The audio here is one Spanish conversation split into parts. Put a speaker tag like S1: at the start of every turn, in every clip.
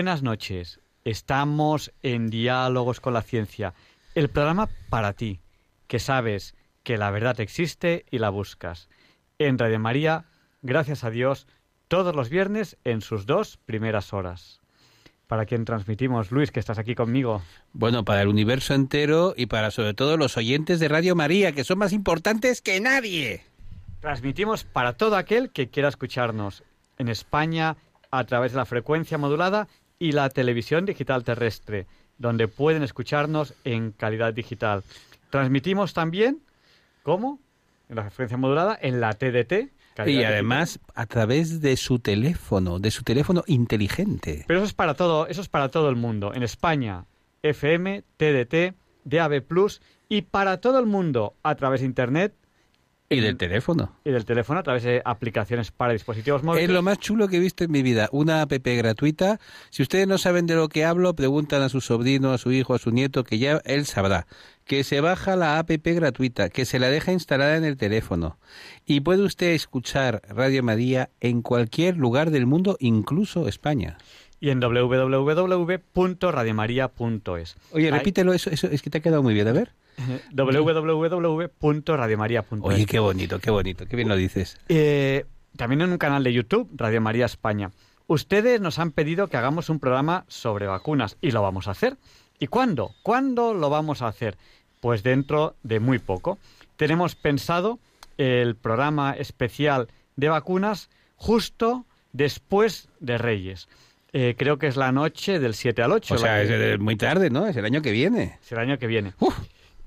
S1: Buenas noches. Estamos en Diálogos con la Ciencia, el programa para ti, que sabes que la verdad existe y la buscas. En Radio María, gracias a Dios, todos los viernes en sus dos primeras horas. ¿Para quien transmitimos, Luis, que estás aquí conmigo?
S2: Bueno, para el universo entero y para sobre todo los oyentes de Radio María, que son más importantes que nadie.
S1: Transmitimos para todo aquel que quiera escucharnos en España a través de la frecuencia modulada y la televisión digital terrestre, donde pueden escucharnos en calidad digital. Transmitimos también, ¿cómo? En la frecuencia modulada, en la TDT.
S2: Y además a través de su teléfono, de su teléfono inteligente.
S1: Pero eso es para todo, eso es para todo el mundo. En España, FM, TDT, DAB+, y para todo el mundo a través de internet
S2: y del teléfono.
S1: Y del teléfono a través de aplicaciones para dispositivos móviles.
S2: Es lo más chulo que he visto en mi vida. Una app gratuita. Si ustedes no saben de lo que hablo, preguntan a su sobrino, a su hijo, a su nieto, que ya él sabrá. Que se baja la app gratuita, que se la deja instalada en el teléfono. Y puede usted escuchar Radio María en cualquier lugar del mundo, incluso España
S1: y en www.radiomaria.es.
S2: Oye, repítelo, eso, eso es que te ha quedado muy bien, a ver
S1: www.radiomaria.es.
S2: Oye, qué bonito, qué bonito, qué bien lo dices.
S1: Eh, también en un canal de YouTube, Radio María España. Ustedes nos han pedido que hagamos un programa sobre vacunas y lo vamos a hacer. ¿Y cuándo? ¿Cuándo lo vamos a hacer? Pues dentro de muy poco. Tenemos pensado el programa especial de vacunas justo después de Reyes. Eh, creo que es la noche del 7 al 8.
S2: O sea, es muy tarde, ¿no? Es el año que viene.
S1: Es el año que viene.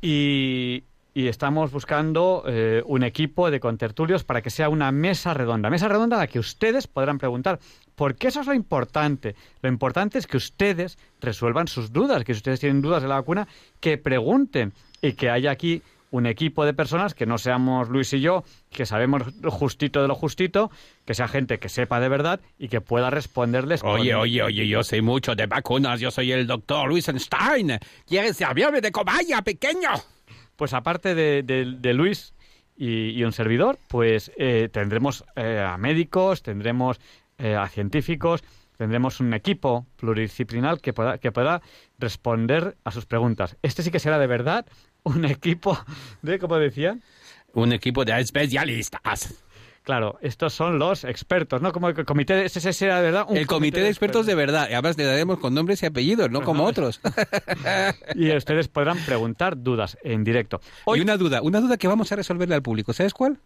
S1: Y, estamos buscando eh, un equipo de contertulios para que sea una mesa redonda. Mesa redonda a la que ustedes podrán preguntar. Porque eso es lo importante. Lo importante es que ustedes resuelvan sus dudas, que si ustedes tienen dudas de la vacuna, que pregunten y que haya aquí un equipo de personas que no seamos Luis y yo, que sabemos lo justito de lo justito, que sea gente que sepa de verdad y que pueda responderles.
S2: Oye, oye, oye, yo sé mucho de vacunas, yo soy el doctor Luis Einstein. ¿Quieres servirme de cobaya, pequeño?
S1: Pues aparte de, Luis y, un servidor, pues eh, tendremos eh, a médicos, tendremos eh, a científicos, tendremos un equipo pluridisciplinar que pueda, que pueda responder a sus preguntas. Este sí que será de verdad un equipo de, como decía?
S2: Un equipo de especialistas.
S1: Claro, estos son los expertos, ¿no? Como el comité de ese de verdad.
S2: el comité, de, expertos, de verdad. Y además le daremos con nombres y apellidos, no como otros.
S1: y ustedes podrán preguntar dudas en directo.
S2: Hoy... Y una duda, una duda que vamos a resolverle al público. ¿Sabes cuál?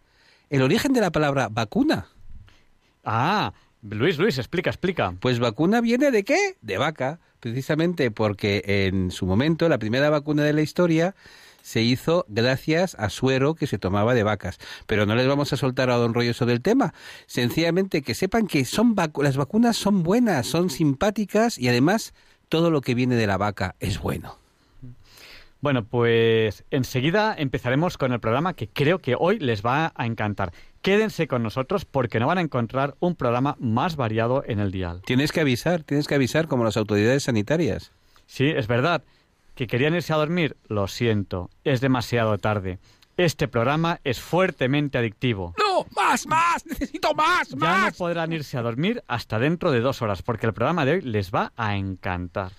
S2: El origen de la palabra vacuna.
S1: Ah, Luis, Luis, explica, explica.
S2: Pues vacuna viene de qué? De vaca, precisamente porque en su momento la primera vacuna de la historia se hizo gracias a suero que se tomaba de vacas. Pero no les vamos a soltar a don rollo sobre el tema. Sencillamente que sepan que son las vacunas son buenas, son simpáticas y además todo lo que viene de la vaca es bueno.
S1: Bueno, pues enseguida empezaremos con el programa que creo que hoy les va a encantar. Quédense con nosotros porque no van a encontrar un programa más variado en el dial.
S2: Tienes que avisar, tienes que avisar como las autoridades sanitarias.
S1: Sí, es verdad que querían irse a dormir, lo siento, es demasiado tarde. Este programa es fuertemente adictivo.
S2: ¡No! ¡Más, más! ¡Necesito más, más!
S1: Ya no podrán irse a dormir hasta dentro de dos horas, porque el programa de hoy les va a encantar.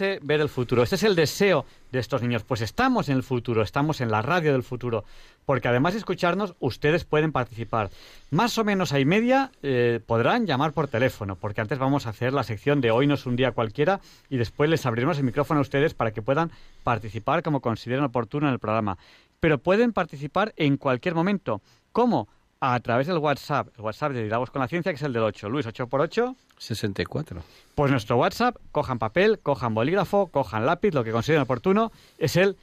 S3: Ver el futuro.
S1: Ese es el deseo de estos niños. Pues estamos en el futuro, estamos en la radio del futuro. Porque además de escucharnos, ustedes pueden participar. Más o menos a y media eh, podrán llamar por teléfono, porque antes vamos a hacer la sección de hoy no es un día cualquiera y después les abriremos el micrófono a ustedes para que puedan participar como consideren oportuno en el programa. Pero pueden participar en cualquier momento. ¿Cómo? A través del WhatsApp. El WhatsApp de Digamos con la Ciencia, que es el del 8. Luis, 8 por 8
S2: 64.
S1: pues nuestro WhatsApp, cojan papel, cojan bolígrafo, cojan lápiz, lo que consideren oportuno, es el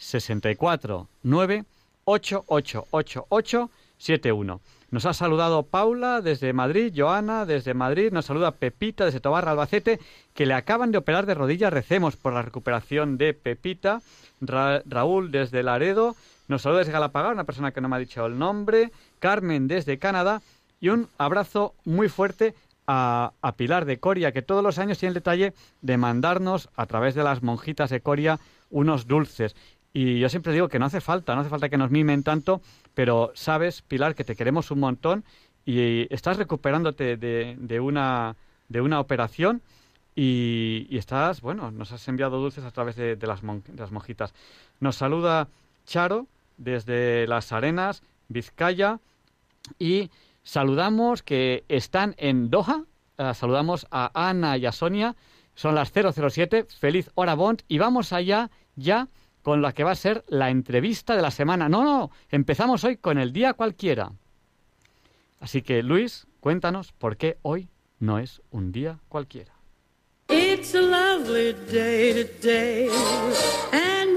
S1: 649888871. Nos ha saludado Paula desde Madrid, Joana desde Madrid, nos saluda Pepita desde Tobarra, Albacete, que le acaban de operar de rodillas, recemos por la recuperación de Pepita. Ra- Raúl desde Laredo, nos saluda desde Galapagar, una persona que no me ha dicho el nombre. Carmen desde Canadá y un abrazo muy fuerte a, a Pilar de Coria, que todos los años tiene el detalle de mandarnos a través de las monjitas de Coria unos dulces. Y yo siempre digo que no hace falta, no hace falta que nos mimen tanto, pero sabes, Pilar, que te queremos un montón y estás recuperándote de, de una, de una operación y, y estás, bueno, nos has enviado dulces a través de, de las, mon- de las monjitas. Nos saluda Charo desde Las Arenas, Vizcaya, y saludamos que están en Doha. Eh, saludamos a Ana y a Sonia. Son las 007. Feliz hora Bond. Y vamos allá ya con la que va a ser la entrevista de la semana. No, no. Empezamos hoy con el día cualquiera. Así que, Luis, cuéntanos por qué hoy no es un día cualquiera.
S4: It's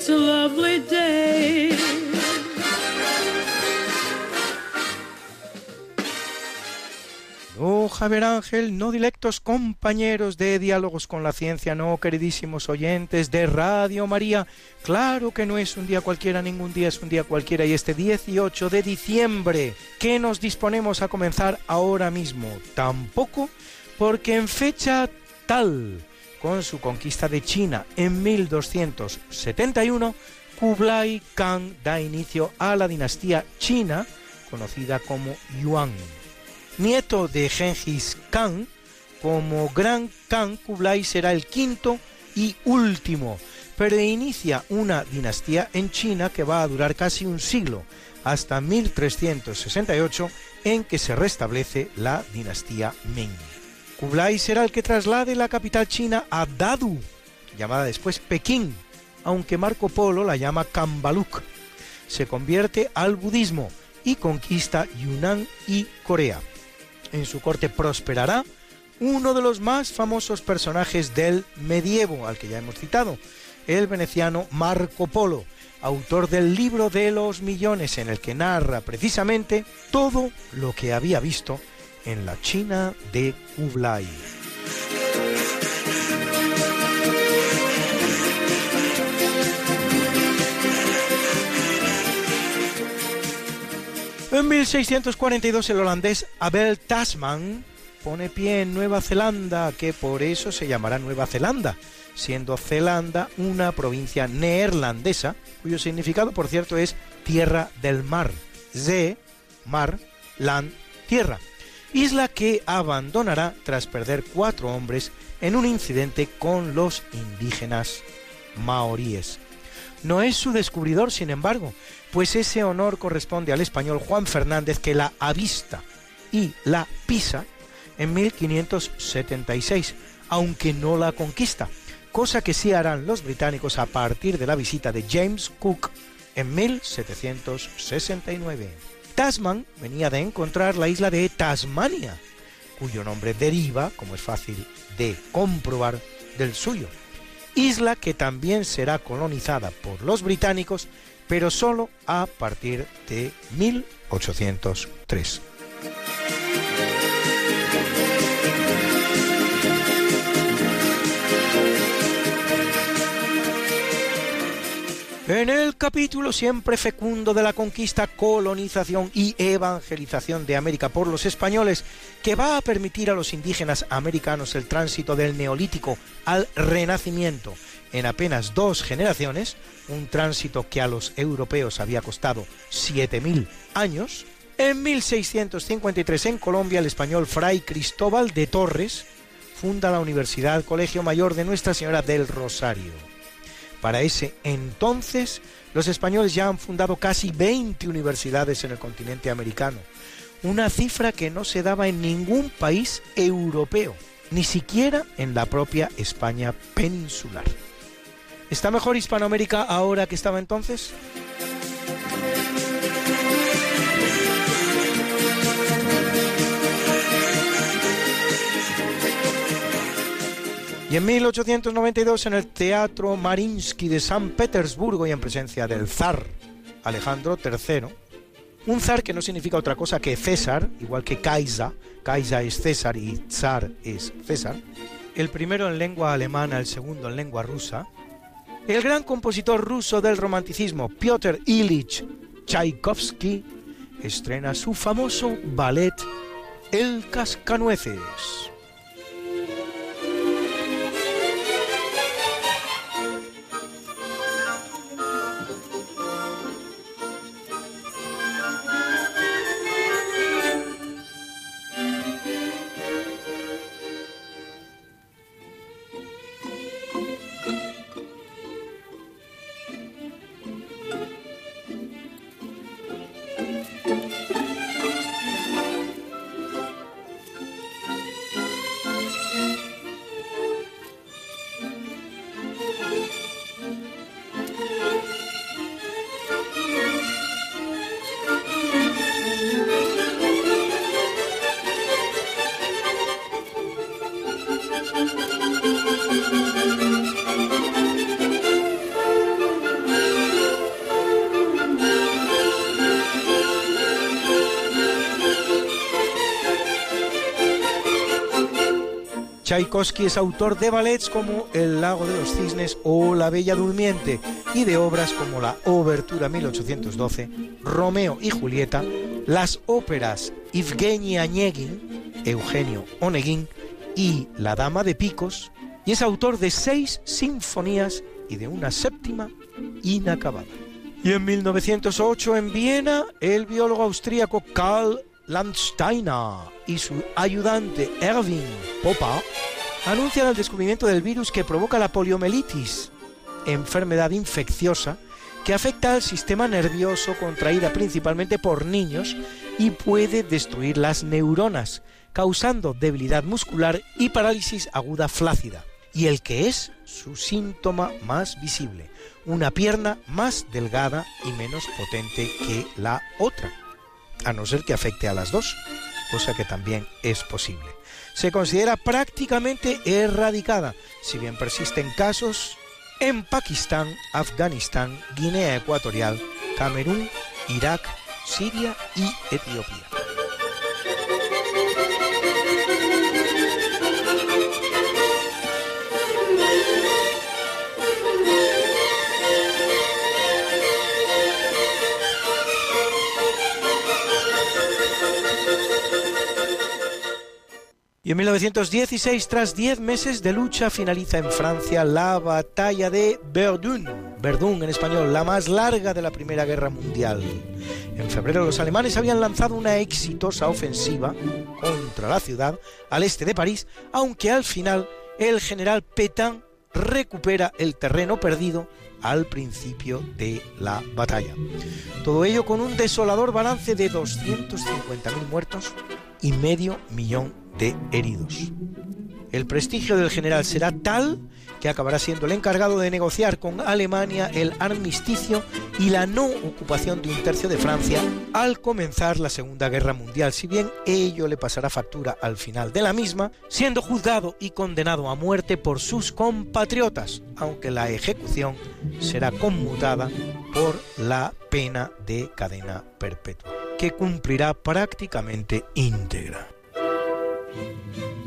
S4: it's a lovely day.
S5: No, Javier Ángel, no directos compañeros de Diálogos con la Ciencia, no, queridísimos oyentes de Radio María. Claro que no es un día cualquiera, ningún día es un día cualquiera. Y este 18 de diciembre, que nos disponemos a comenzar ahora mismo, tampoco, porque en fecha tal, con su conquista de China en 1271, Kublai Khan da inicio a la dinastía china, conocida como Yuan nieto de Genghis Khan, como Gran Khan Kublai será el quinto y último, pero inicia una dinastía en China que va a durar casi un siglo, hasta 1368, en que se restablece la dinastía Ming. Kublai será el que traslade la capital china a Dadu, llamada después Pekín, aunque Marco Polo la llama Kambaluk. Se convierte al budismo y conquista Yunnan y Corea en su corte prosperará uno de los más famosos personajes del medievo, al que ya hemos citado, el veneciano Marco Polo, autor del libro de los millones, en el que narra precisamente todo lo que había visto en la China de Kublai. En 1642 el holandés Abel Tasman pone pie en Nueva Zelanda, que por eso se llamará Nueva Zelanda, siendo Zelanda una provincia neerlandesa, cuyo significado, por cierto, es tierra del mar. Zee, mar, land, tierra. Isla que abandonará tras perder cuatro hombres en un incidente con los indígenas maoríes. No es su descubridor, sin embargo, pues ese honor corresponde al español Juan Fernández que la avista y la pisa en 1576, aunque no la conquista, cosa que sí harán los británicos a partir de la visita de James Cook en 1769. Tasman venía de encontrar la isla de Tasmania, cuyo nombre deriva, como es fácil de comprobar, del suyo. Isla que también será colonizada por los británicos, pero solo a partir de 1803. En el capítulo siempre fecundo de la conquista, colonización y evangelización de América por los españoles, que va a permitir a los indígenas americanos el tránsito del neolítico al renacimiento en apenas dos generaciones, un tránsito que a los europeos había costado 7.000 años, en 1653 en Colombia el español Fray Cristóbal de Torres funda la Universidad Colegio Mayor de Nuestra Señora del Rosario. Para ese entonces, los españoles ya han fundado casi 20 universidades en el continente americano, una cifra que no se daba en ningún país europeo, ni siquiera en la propia España peninsular. ¿Está mejor Hispanoamérica ahora que estaba entonces? Y en 1892 en el Teatro Marinsky de San Petersburgo y en presencia del zar Alejandro III, un zar que no significa otra cosa que César, igual que Kaisa, Kaisa es César y zar es César, el primero en lengua alemana, el segundo en lengua rusa, el gran compositor ruso del romanticismo Piotr Ilich Tchaikovsky estrena su famoso ballet El Cascanueces. Tchaikovsky es autor de ballets como El lago de los cisnes o La Bella Durmiente y de obras como la Obertura 1812, Romeo y Julieta, las óperas Evgeny Onegin, Eugenio Onegin y La Dama de Picos, y es autor de seis sinfonías y de una séptima inacabada. Y en 1908 en Viena, el biólogo austríaco Karl Landsteiner y su ayudante Erwin Popper anuncian el descubrimiento del virus que provoca la poliomielitis, enfermedad infecciosa que afecta al sistema nervioso contraída principalmente por niños y puede destruir las neuronas, causando debilidad muscular y parálisis aguda flácida, y el que es su síntoma más visible, una pierna más delgada y menos potente que la otra a no ser que afecte a las dos, cosa que también es posible. Se considera prácticamente erradicada, si bien persisten casos en Pakistán, Afganistán, Guinea Ecuatorial, Camerún, Irak, Siria y Etiopía. 1916, tras 10 meses de lucha, finaliza en Francia la batalla de Verdun, Verdun en español, la más larga de la Primera Guerra Mundial. En febrero los alemanes habían lanzado una exitosa ofensiva contra la ciudad al este de París, aunque al final el general Pétain recupera el terreno perdido al principio de la batalla. Todo ello con un desolador balance de 250.000 muertos y medio millón de heridos. El prestigio del general será tal que acabará siendo el encargado de negociar con Alemania el armisticio y la no ocupación de un tercio de Francia al comenzar la Segunda Guerra Mundial, si bien ello le pasará factura al final de la misma, siendo juzgado y condenado a muerte por sus compatriotas, aunque la ejecución será conmutada por la pena de cadena perpetua, que cumplirá prácticamente íntegra. Thank you.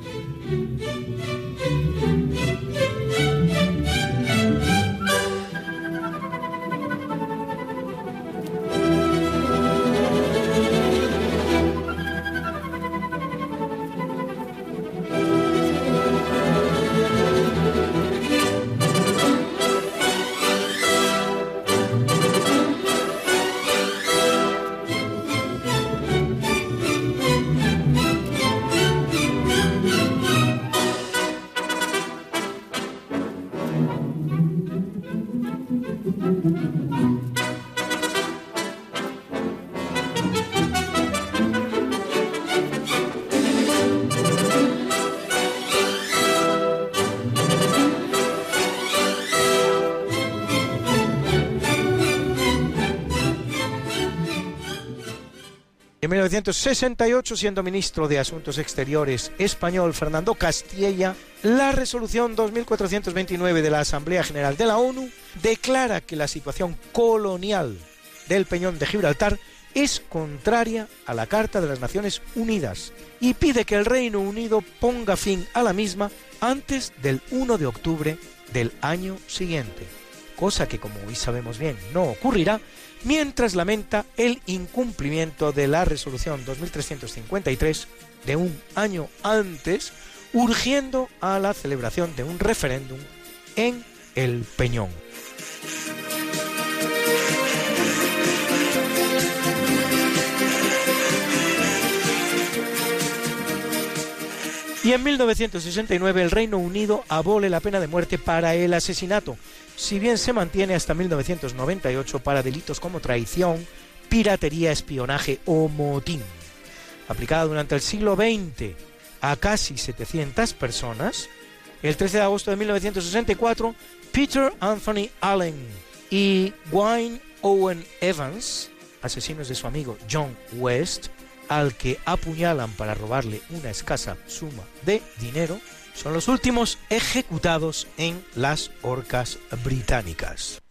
S5: 1968, siendo ministro de Asuntos Exteriores español Fernando Castilla, la resolución 2429 de la Asamblea General de la ONU declara que la situación colonial del Peñón de Gibraltar es contraria a la Carta de las Naciones Unidas y pide que el Reino Unido ponga fin a la misma antes del 1 de octubre del año siguiente, cosa que como hoy sabemos bien no ocurrirá mientras lamenta el incumplimiento de la resolución 2353 de un año antes, urgiendo a la celebración de un referéndum en el Peñón. Y en 1969 el Reino Unido abole la pena de muerte para el asesinato, si bien se mantiene hasta 1998 para delitos como traición, piratería, espionaje o motín. Aplicada durante el siglo XX a casi 700 personas, el 13 de agosto de 1964, Peter Anthony Allen y Wayne Owen Evans, asesinos de su amigo John West, al que apuñalan para robarle una escasa suma de dinero, son los últimos ejecutados en las orcas británicas.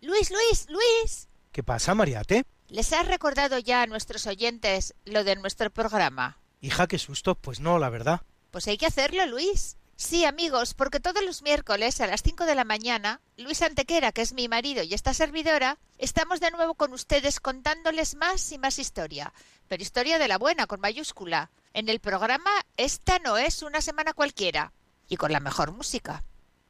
S6: Luis, Luis, Luis.
S5: ¿Qué pasa, Mariate?
S6: ¿Les has recordado ya a nuestros oyentes lo de nuestro programa?
S5: Hija, qué susto. Pues no, la verdad.
S6: Pues hay que hacerlo, Luis. Sí, amigos, porque todos los miércoles a las 5 de la mañana, Luis Antequera, que es mi marido y esta servidora, estamos de nuevo con ustedes contándoles más y más historia, pero historia de la buena, con mayúscula, en el programa Esta no es una semana cualquiera, y con la mejor música.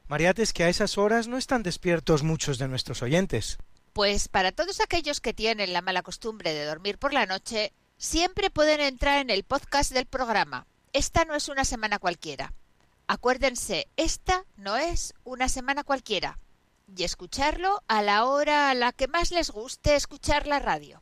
S5: Mariate, es que a esas horas no están despiertos muchos de nuestros oyentes.
S6: Pues para todos aquellos que tienen la mala costumbre de dormir por la noche, siempre pueden entrar en el podcast del programa. Esta no es una semana cualquiera. Acuérdense, esta no es una semana cualquiera. Y escucharlo a la hora a la que más les guste escuchar la radio.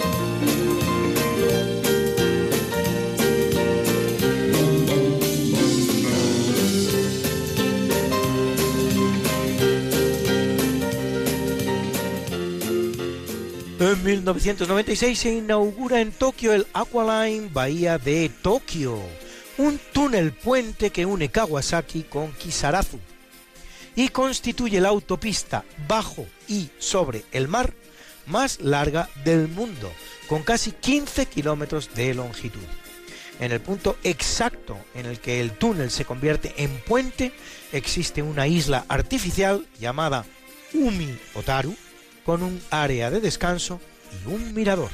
S5: En 1996 se inaugura en Tokio el Aqualine Bahía de Tokio, un túnel puente que une Kawasaki con Kisarazu y constituye la autopista bajo y sobre el mar más larga del mundo, con casi 15 kilómetros de longitud. En el punto exacto en el que el túnel se convierte en puente, existe una isla artificial llamada Umi Otaru, con un área de descanso y un mirador.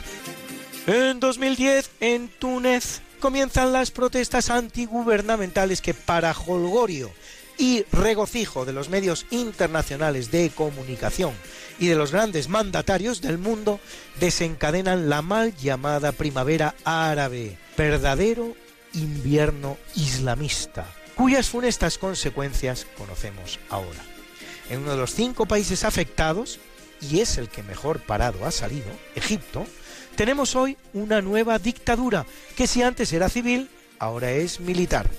S5: En 2010, en Túnez, comienzan las protestas antigubernamentales que para Holgorio y regocijo de los medios internacionales de comunicación y de los grandes mandatarios del mundo, desencadenan la mal llamada primavera árabe, verdadero invierno islamista, cuyas funestas consecuencias conocemos ahora. En uno de los cinco países afectados, y es el que mejor parado ha salido, Egipto, tenemos hoy una nueva dictadura que si antes era civil, ahora es militar.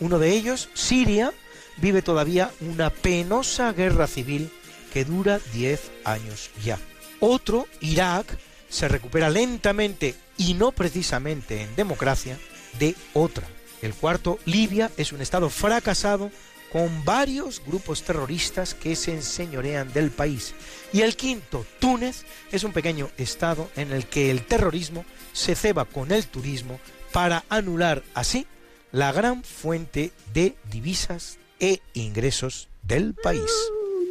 S5: Uno de ellos, Siria, vive todavía una penosa guerra civil que dura 10 años ya. Otro, Irak, se recupera lentamente y no precisamente en democracia de otra. El cuarto, Libia, es un estado fracasado con varios grupos terroristas que se enseñorean del país. Y el quinto, Túnez, es un pequeño estado en el que el terrorismo se ceba con el turismo para anular así la gran fuente de divisas e ingresos del país.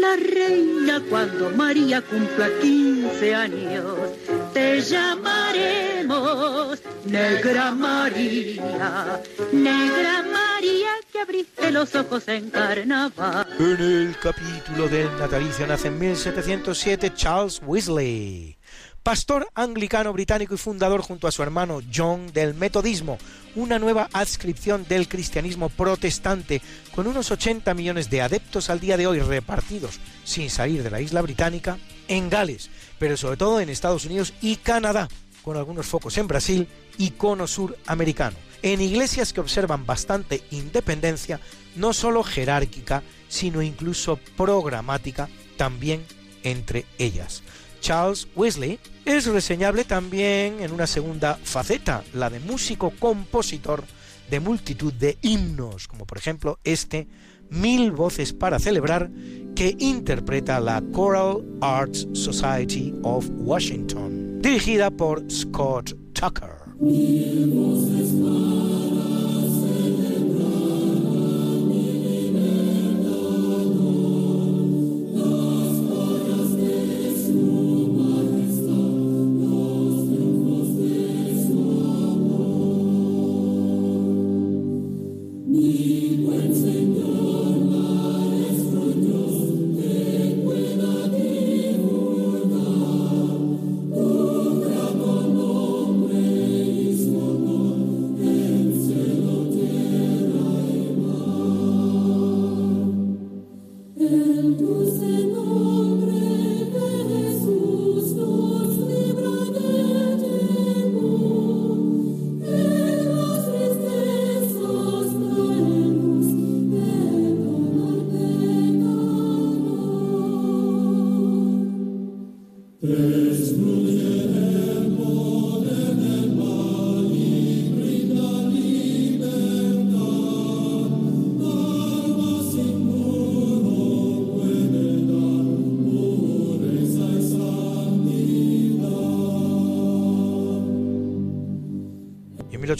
S4: la reina cuando María cumpla 15 años. Te llamaremos Negra María, Negra María que abriste los ojos en carnaval.
S5: En el capítulo del natalicio nace en 1707 Charles Weasley, pastor anglicano británico y fundador junto a su hermano John del metodismo, una nueva adscripción del cristianismo protestante con unos 80 millones de adeptos al día de hoy repartidos sin salir de la isla británica en Gales, pero sobre todo en Estados Unidos y Canadá, con algunos focos en Brasil y cono sur americano, en iglesias que observan bastante independencia, no solo jerárquica, sino incluso programática también entre ellas. Charles Wesley es reseñable también en una segunda faceta, la de músico compositor de multitud de himnos, como por ejemplo este Mil voces para celebrar que interpreta la Choral Arts Society of Washington, dirigida por Scott Tucker.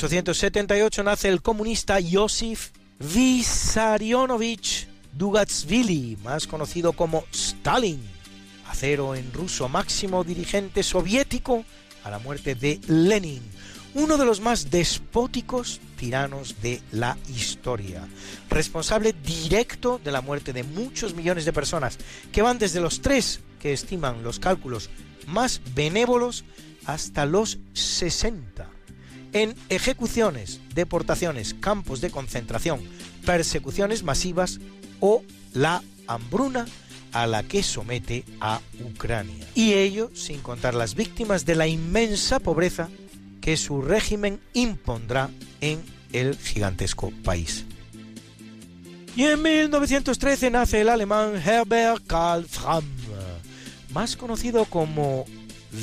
S5: 1878 nace el comunista Josif Vissarionovich Dugatsvili, más conocido como Stalin, acero en ruso máximo dirigente soviético a la muerte de Lenin, uno de los más despóticos tiranos de la historia, responsable directo de la muerte de muchos millones de personas, que van desde los tres que estiman los cálculos más benévolos hasta los 60 en ejecuciones, deportaciones, campos de concentración, persecuciones masivas o la hambruna a la que somete a Ucrania. Y ello sin contar las víctimas de la inmensa pobreza que su régimen impondrá en el gigantesco país. Y en 1913 nace el alemán Herbert Karl Fram, más conocido como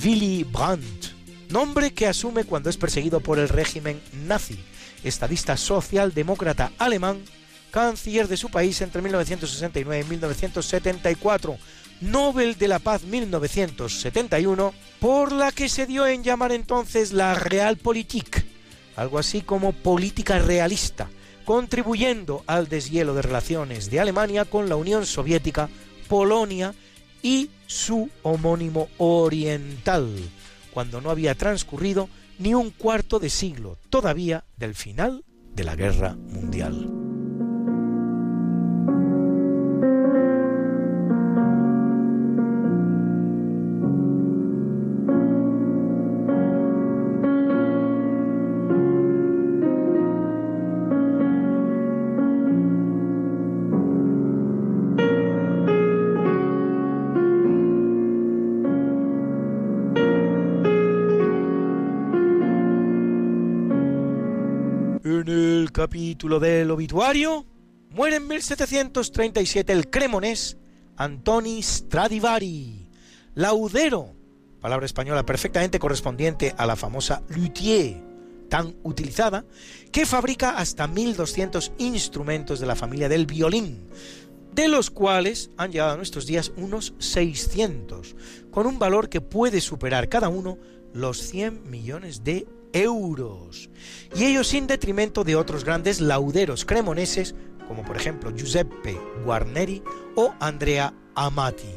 S5: Willy Brandt, nombre que asume cuando es perseguido por el régimen nazi, estadista socialdemócrata alemán, canciller de su país entre 1969 y 1974, Nobel de la Paz 1971, por la que se dio en llamar entonces la Realpolitik, algo así como política realista, contribuyendo al deshielo de relaciones de Alemania con la Unión Soviética, Polonia y su homónimo oriental, cuando no había transcurrido ni un cuarto de siglo todavía del final de la Guerra Mundial. Capítulo del obituario, muere en 1737 el cremonés Antoni Stradivari, laudero, palabra española perfectamente correspondiente a la famosa luthier, tan utilizada, que fabrica hasta 1200 instrumentos de la familia del violín, de los cuales han llegado a nuestros días unos 600, con un valor que puede superar cada uno los 100 millones de euros, y ello sin detrimento de otros grandes lauderos cremoneses, como por ejemplo Giuseppe Guarneri o Andrea Amati.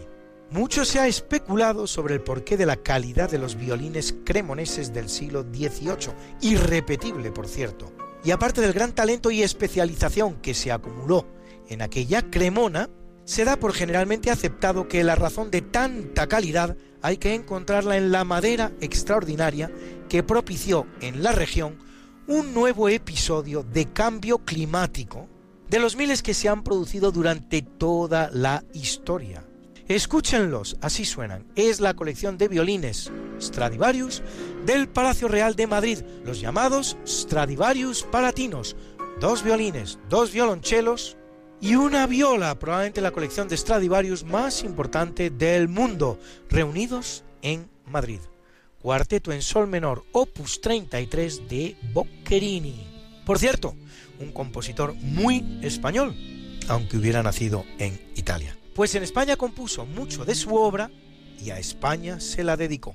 S5: Mucho se ha especulado sobre el porqué de la calidad de los violines cremoneses del siglo XVIII, irrepetible por cierto, y aparte del gran talento y especialización que se acumuló en aquella cremona, se da por generalmente aceptado que la razón de tanta calidad hay que encontrarla en la madera extraordinaria que propició en la región un nuevo episodio de cambio climático de los miles que se han producido durante toda la historia. Escúchenlos, así suenan. Es la colección de violines Stradivarius del Palacio Real de Madrid, los llamados Stradivarius Palatinos. Dos violines, dos violonchelos y una viola, probablemente la colección de Stradivarius más importante del mundo, reunidos en Madrid. Cuarteto en Sol menor, opus 33 de Boccherini. Por cierto, un compositor muy español, aunque hubiera nacido en Italia. Pues en España compuso mucho de su obra y a España se la dedicó.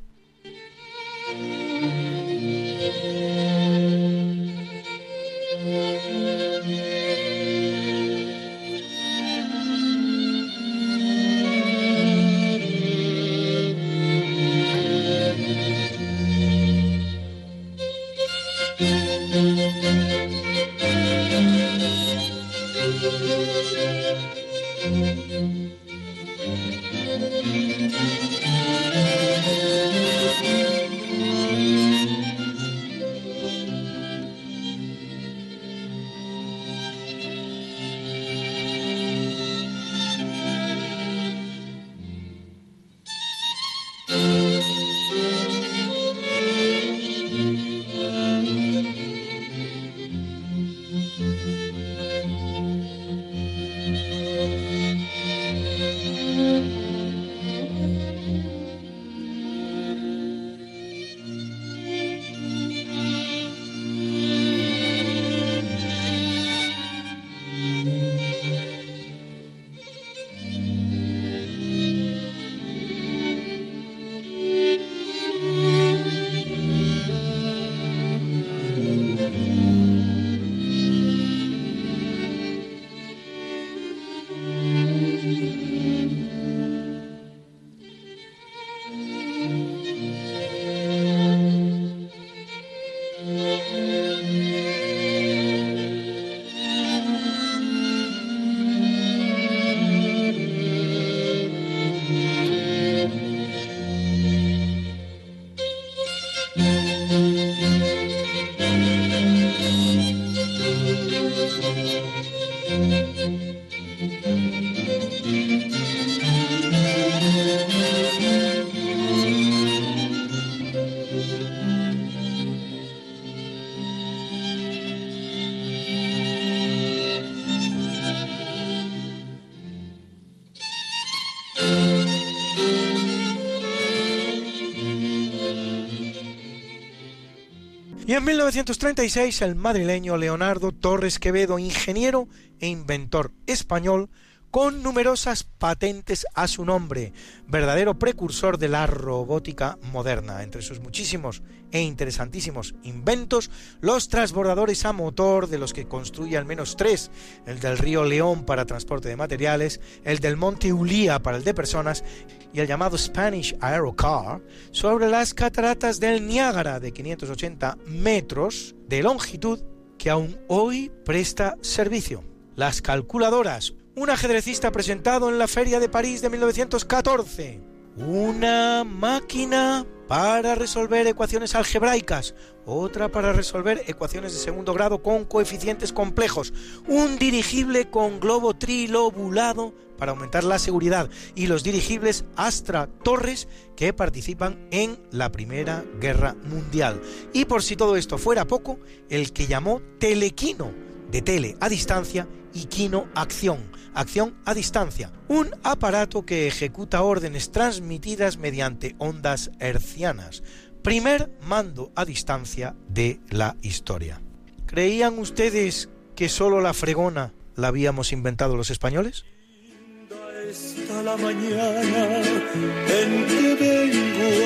S5: 1936 el madrileño Leonardo Torres Quevedo, ingeniero e inventor español, con numerosas patentes a su nombre, verdadero precursor de la robótica moderna. Entre sus muchísimos e interesantísimos inventos, los transbordadores a motor, de los que construye al menos tres, el del río León para transporte de materiales, el del monte Ulía para el de personas y el llamado Spanish Aerocar, sobre las cataratas del Niágara de 580 metros de longitud que aún hoy presta servicio. Las calculadoras, un ajedrecista presentado en la Feria de París de 1914, una máquina para resolver ecuaciones algebraicas, otra para resolver ecuaciones de segundo grado con coeficientes complejos, un dirigible con globo trilobulado para aumentar la seguridad y los dirigibles Astra Torres que participan en la Primera Guerra Mundial. Y por si todo esto fuera poco, el que llamó Telequino, de tele a distancia y Quino Acción, acción a distancia, un aparato que ejecuta órdenes transmitidas mediante ondas hercianas, primer mando a distancia de la historia. ¿Creían ustedes que solo la fregona la habíamos inventado los españoles?
S7: Está la mañana en que vengo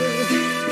S7: a.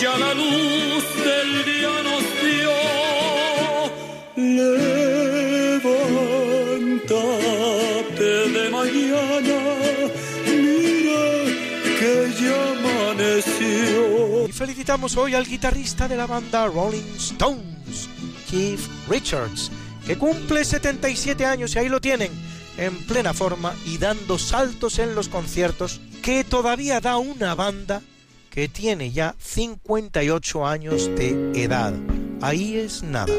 S7: ya la luz del día nos dio. Levántate de mañana, mira que ya amaneció.
S5: Y felicitamos hoy al guitarrista de la banda Rolling Stones, Keith Richards, que cumple 77 años y ahí lo tienen, en plena forma y dando saltos en los conciertos, que todavía da una banda que tiene ya 58 años de edad. Ahí es nada.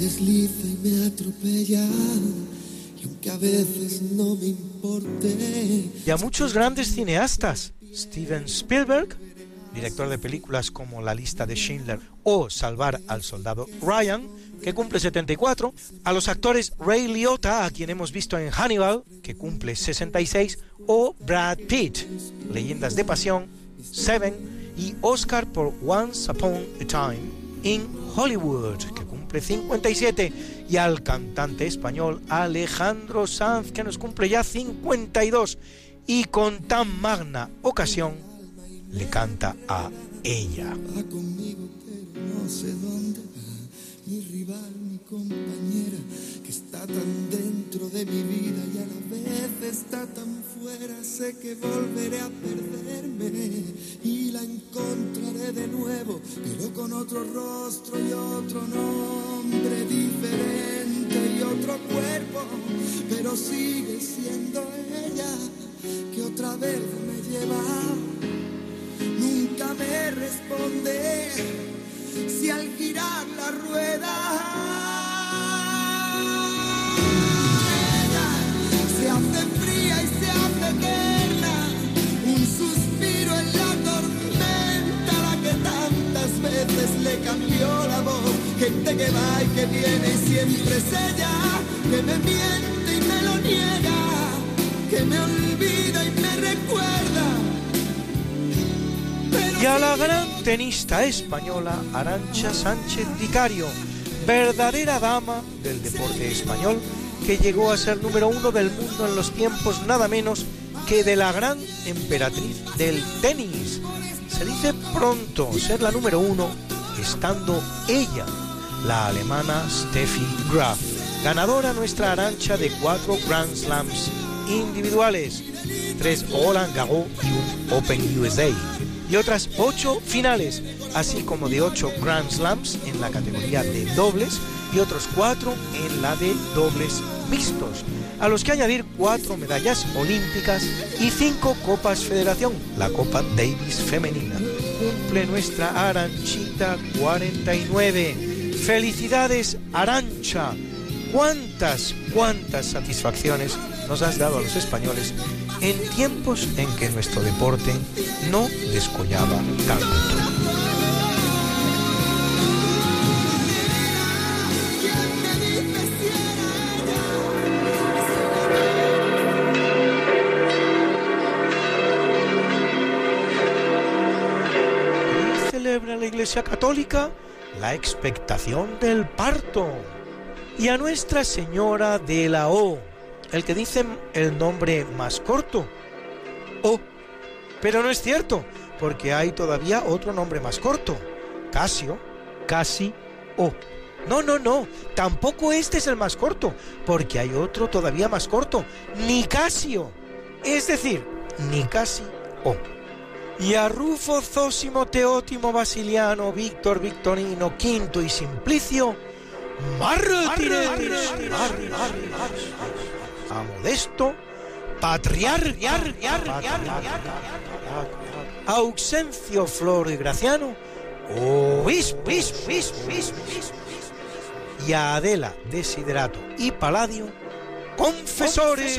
S8: Desliza y me atropella. Y a veces no me
S5: muchos grandes cineastas. Steven Spielberg, director de películas como La lista de Schindler o Salvar al soldado Ryan, que cumple 74, a los actores Ray Liotta, a quien hemos visto en Hannibal, que cumple 66, o Brad Pitt, Leyendas de Pasión, Seven y Oscar por Once Upon a Time in Hollywood, que cumple 57, y al cantante español Alejandro Sanz, que nos cumple ya 52, y con tan magna ocasión le canta a ella.
S8: Va conmigo, pero no sé dónde va. Mi rival, mi compañera, que está tan dentro de mi vida y a la vez está tan fuera. Sé que volveré a perderme y encontraré de nuevo, pero con otro rostro y otro nombre diferente y otro cuerpo. Pero sigue siendo ella que otra vez me lleva nunca me responde si al girar la rueda se hace fría y se hace eterna le cambió la voz. Gente que va y que viene y siempre es ella que me miente y me lo niega que me olvida y me recuerda.
S5: Y a la gran tenista española Arancha Sánchez Vicario, verdadera dama del deporte español, que llegó a ser número uno del mundo en los tiempos nada menos que de la gran emperatriz del tenis. Se dice pronto ser la número uno, estando ella, la alemana Steffi Graf, ganadora nuestra Arancha de cuatro Grand Slams individuales. tres Roland Garros y un Open USA. Y otras ocho finales, así como de ocho Grand Slams en la categoría de dobles y otros cuatro en la de dobles mixtos, a los que añadir cuatro medallas olímpicas y cinco Copas Federación, la Copa Davis Femenina. Cumple nuestra Aranchita 49. Felicidades, Arancha. Cuántas, cuántas satisfacciones nos has dado a los españoles en tiempos en que nuestro deporte no descollaba tanto. Iglesia Católica la expectación del parto. Y a Nuestra Señora de la O, el que dicen el nombre más corto. O. Pero no es cierto, porque hay todavía otro nombre más corto. Casio, Casi O. No, no, no, tampoco este es el más corto, porque hay otro todavía más corto, Nicasio. Es decir, Nicasi O. Y a Rufo, Zósimo, Teótimo, Basiliano, Víctor, Victorino, Quinto y Simplicio, mártires. A Modesto, Patriarca, a Auxencio, Flor y Graciano, obispo, y a Adela, Desiderato y Paladio, confesores.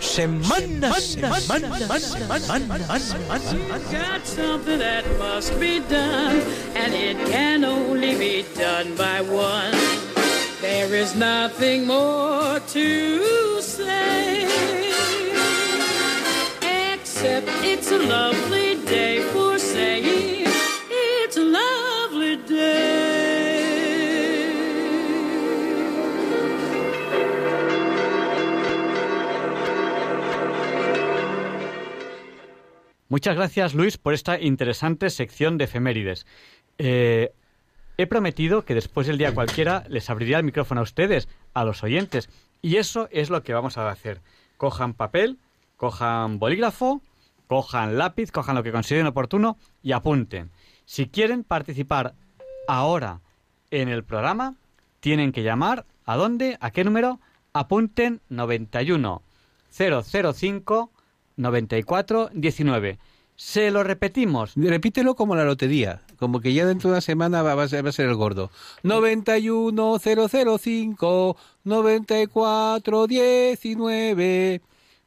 S5: semana, semana, semana.
S4: Got something that must be done, and it can only be done by one. There is nothing more to say, except it's a lovely day for
S1: Muchas gracias, Luis, por esta interesante sección de efemérides. Eh, he prometido que después del día cualquiera les abriría el micrófono a ustedes, a los oyentes, y eso es lo que vamos a hacer. Cojan papel, cojan bolígrafo, cojan lápiz, cojan lo que consideren oportuno y apunten. Si quieren participar ahora en el programa, tienen que llamar a dónde, a qué número, apunten 91 005 94 19. Se lo repetimos.
S2: Repítelo como la lotería, como que ya dentro de una semana va, va a, ser, va a ser el gordo. 91005 94 19.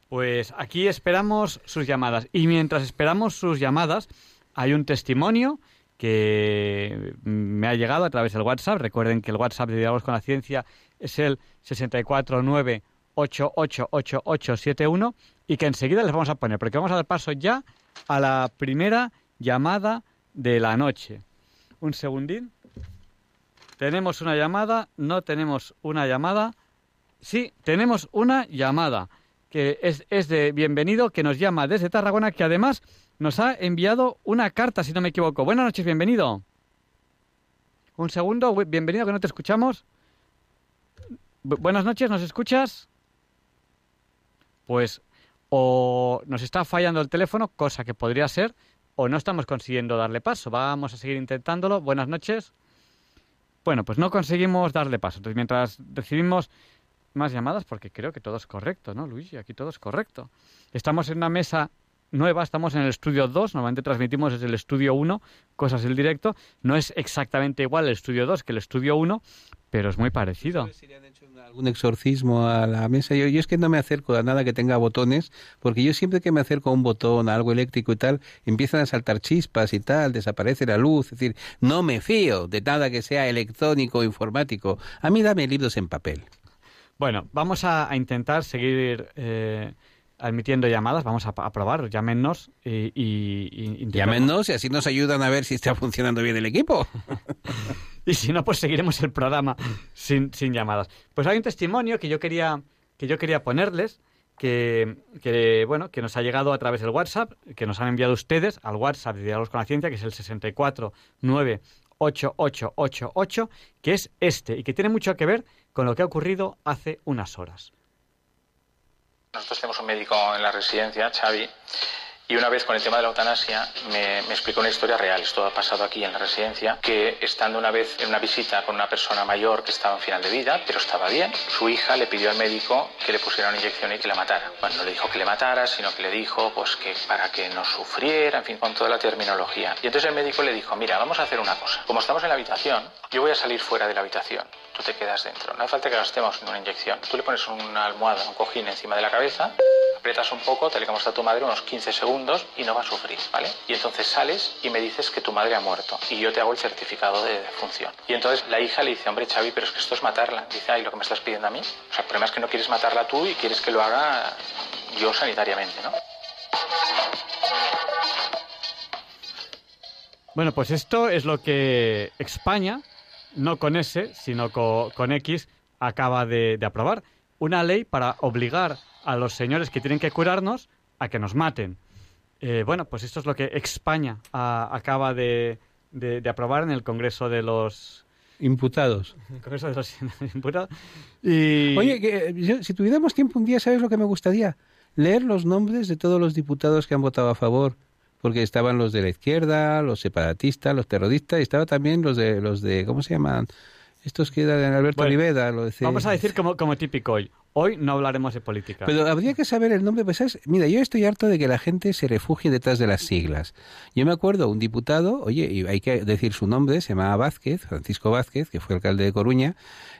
S1: Pues aquí esperamos sus llamadas. Y mientras esperamos sus llamadas, hay un testimonio que me ha llegado a través del WhatsApp. Recuerden que el WhatsApp de Diálogos con la Ciencia es el 649888871 y que enseguida les vamos a poner, porque vamos a dar paso ya a la primera llamada de la noche. Un segundín. Tenemos una llamada, no tenemos una llamada. Sí, tenemos una llamada, que es, es de bienvenido, que nos llama desde Tarragona, que además nos ha enviado una carta, si no me equivoco. Buenas noches, bienvenido. Un segundo, bienvenido, que no te escuchamos. Bu- buenas noches, ¿nos escuchas? Pues o nos está fallando el teléfono, cosa que podría ser, o no estamos consiguiendo darle paso. Vamos a seguir intentándolo. Buenas noches. Bueno, pues no conseguimos darle paso. Entonces, mientras recibimos más llamadas, porque creo que todo es correcto, ¿no, Luigi? Aquí todo es correcto. Estamos en una mesa nueva, estamos en el estudio 2, normalmente transmitimos desde el estudio 1, cosas del directo. No es exactamente igual el estudio 2 que el estudio 1, pero es muy parecido.
S2: Algún exorcismo a la mesa. Yo, yo es que no me acerco a nada que tenga botones, porque yo siempre que me acerco a un botón, a algo eléctrico y tal, empiezan a saltar chispas y tal, desaparece la luz. Es decir, no me fío de nada que sea electrónico o informático. A mí dame libros en papel.
S1: Bueno, vamos a, a intentar seguir eh, admitiendo llamadas. Vamos a, a probar. Llámenos y, y- y
S2: Llámenos y así nos ayudan a ver si está funcionando bien el equipo.
S1: y si no, pues seguiremos el programa sin, sin llamadas. Pues hay un testimonio que yo quería, que yo quería ponerles, que, que, bueno, que nos ha llegado a través del WhatsApp, que nos han enviado ustedes al WhatsApp de Diálogos con la Ciencia, que es el 6498888, que es este y que tiene mucho que ver con lo que ha ocurrido hace unas horas.
S9: Nosotros tenemos un médico en la residencia, Xavi, y una vez con el tema de la eutanasia me, me, explicó una historia real, esto ha pasado aquí en la residencia, que estando una vez en una visita con una persona mayor que estaba en final de vida, pero estaba bien, su hija le pidió al médico que le pusiera una inyección y que la matara. Bueno, no le dijo que le matara, sino que le dijo pues que para que no sufriera, en fin, con toda la terminología. Y entonces el médico le dijo, mira, vamos a hacer una cosa. Como estamos en la habitación, yo voy a salir fuera de la habitación tú te quedas dentro. No hace falta que gastemos una inyección. Tú le pones una almohada, un cojín encima de la cabeza, aprietas un poco, te le a tu madre unos 15 segundos y no va a sufrir, ¿vale? Y entonces sales y me dices que tu madre ha muerto y yo te hago el certificado de defunción. Y entonces la hija le dice, hombre, Xavi, pero es que esto es matarla. Dice, ay, lo que me estás pidiendo a mí. O sea, el problema es que no quieres matarla tú y quieres que lo haga yo sanitariamente, ¿no?
S1: Bueno, pues esto es lo que España no con S, sino con, X, acaba de, aprobar. Una ley para obligar a los señores que tienen que curarnos a que nos maten. Eh, bueno, pues esto es lo que España acaba de, aprobar en el Congreso de los...
S2: Imputados.
S1: El Congreso de los Imputados. Y...
S2: Oye, que, si tuviéramos tiempo un día, ¿sabes lo que me gustaría? Leer los nombres de todos los diputados que han votado a favor porque estaban los de la izquierda, los separatistas, los terroristas, y estaba también los de, los de ¿cómo se llaman? Estos que eran Alberto Oliveda. Lo
S1: Vamos a decir como, como típico hoy. Hoy no hablaremos de política.
S2: Pero habría que saber el nombre. Pues, ¿sabes? Mira, yo estoy harto de que la gente se refugie detrás de las siglas. Yo me acuerdo, un diputado, oye, y hay que decir su nombre, se llamaba Vázquez, Francisco Vázquez, que fue alcalde de Coruña,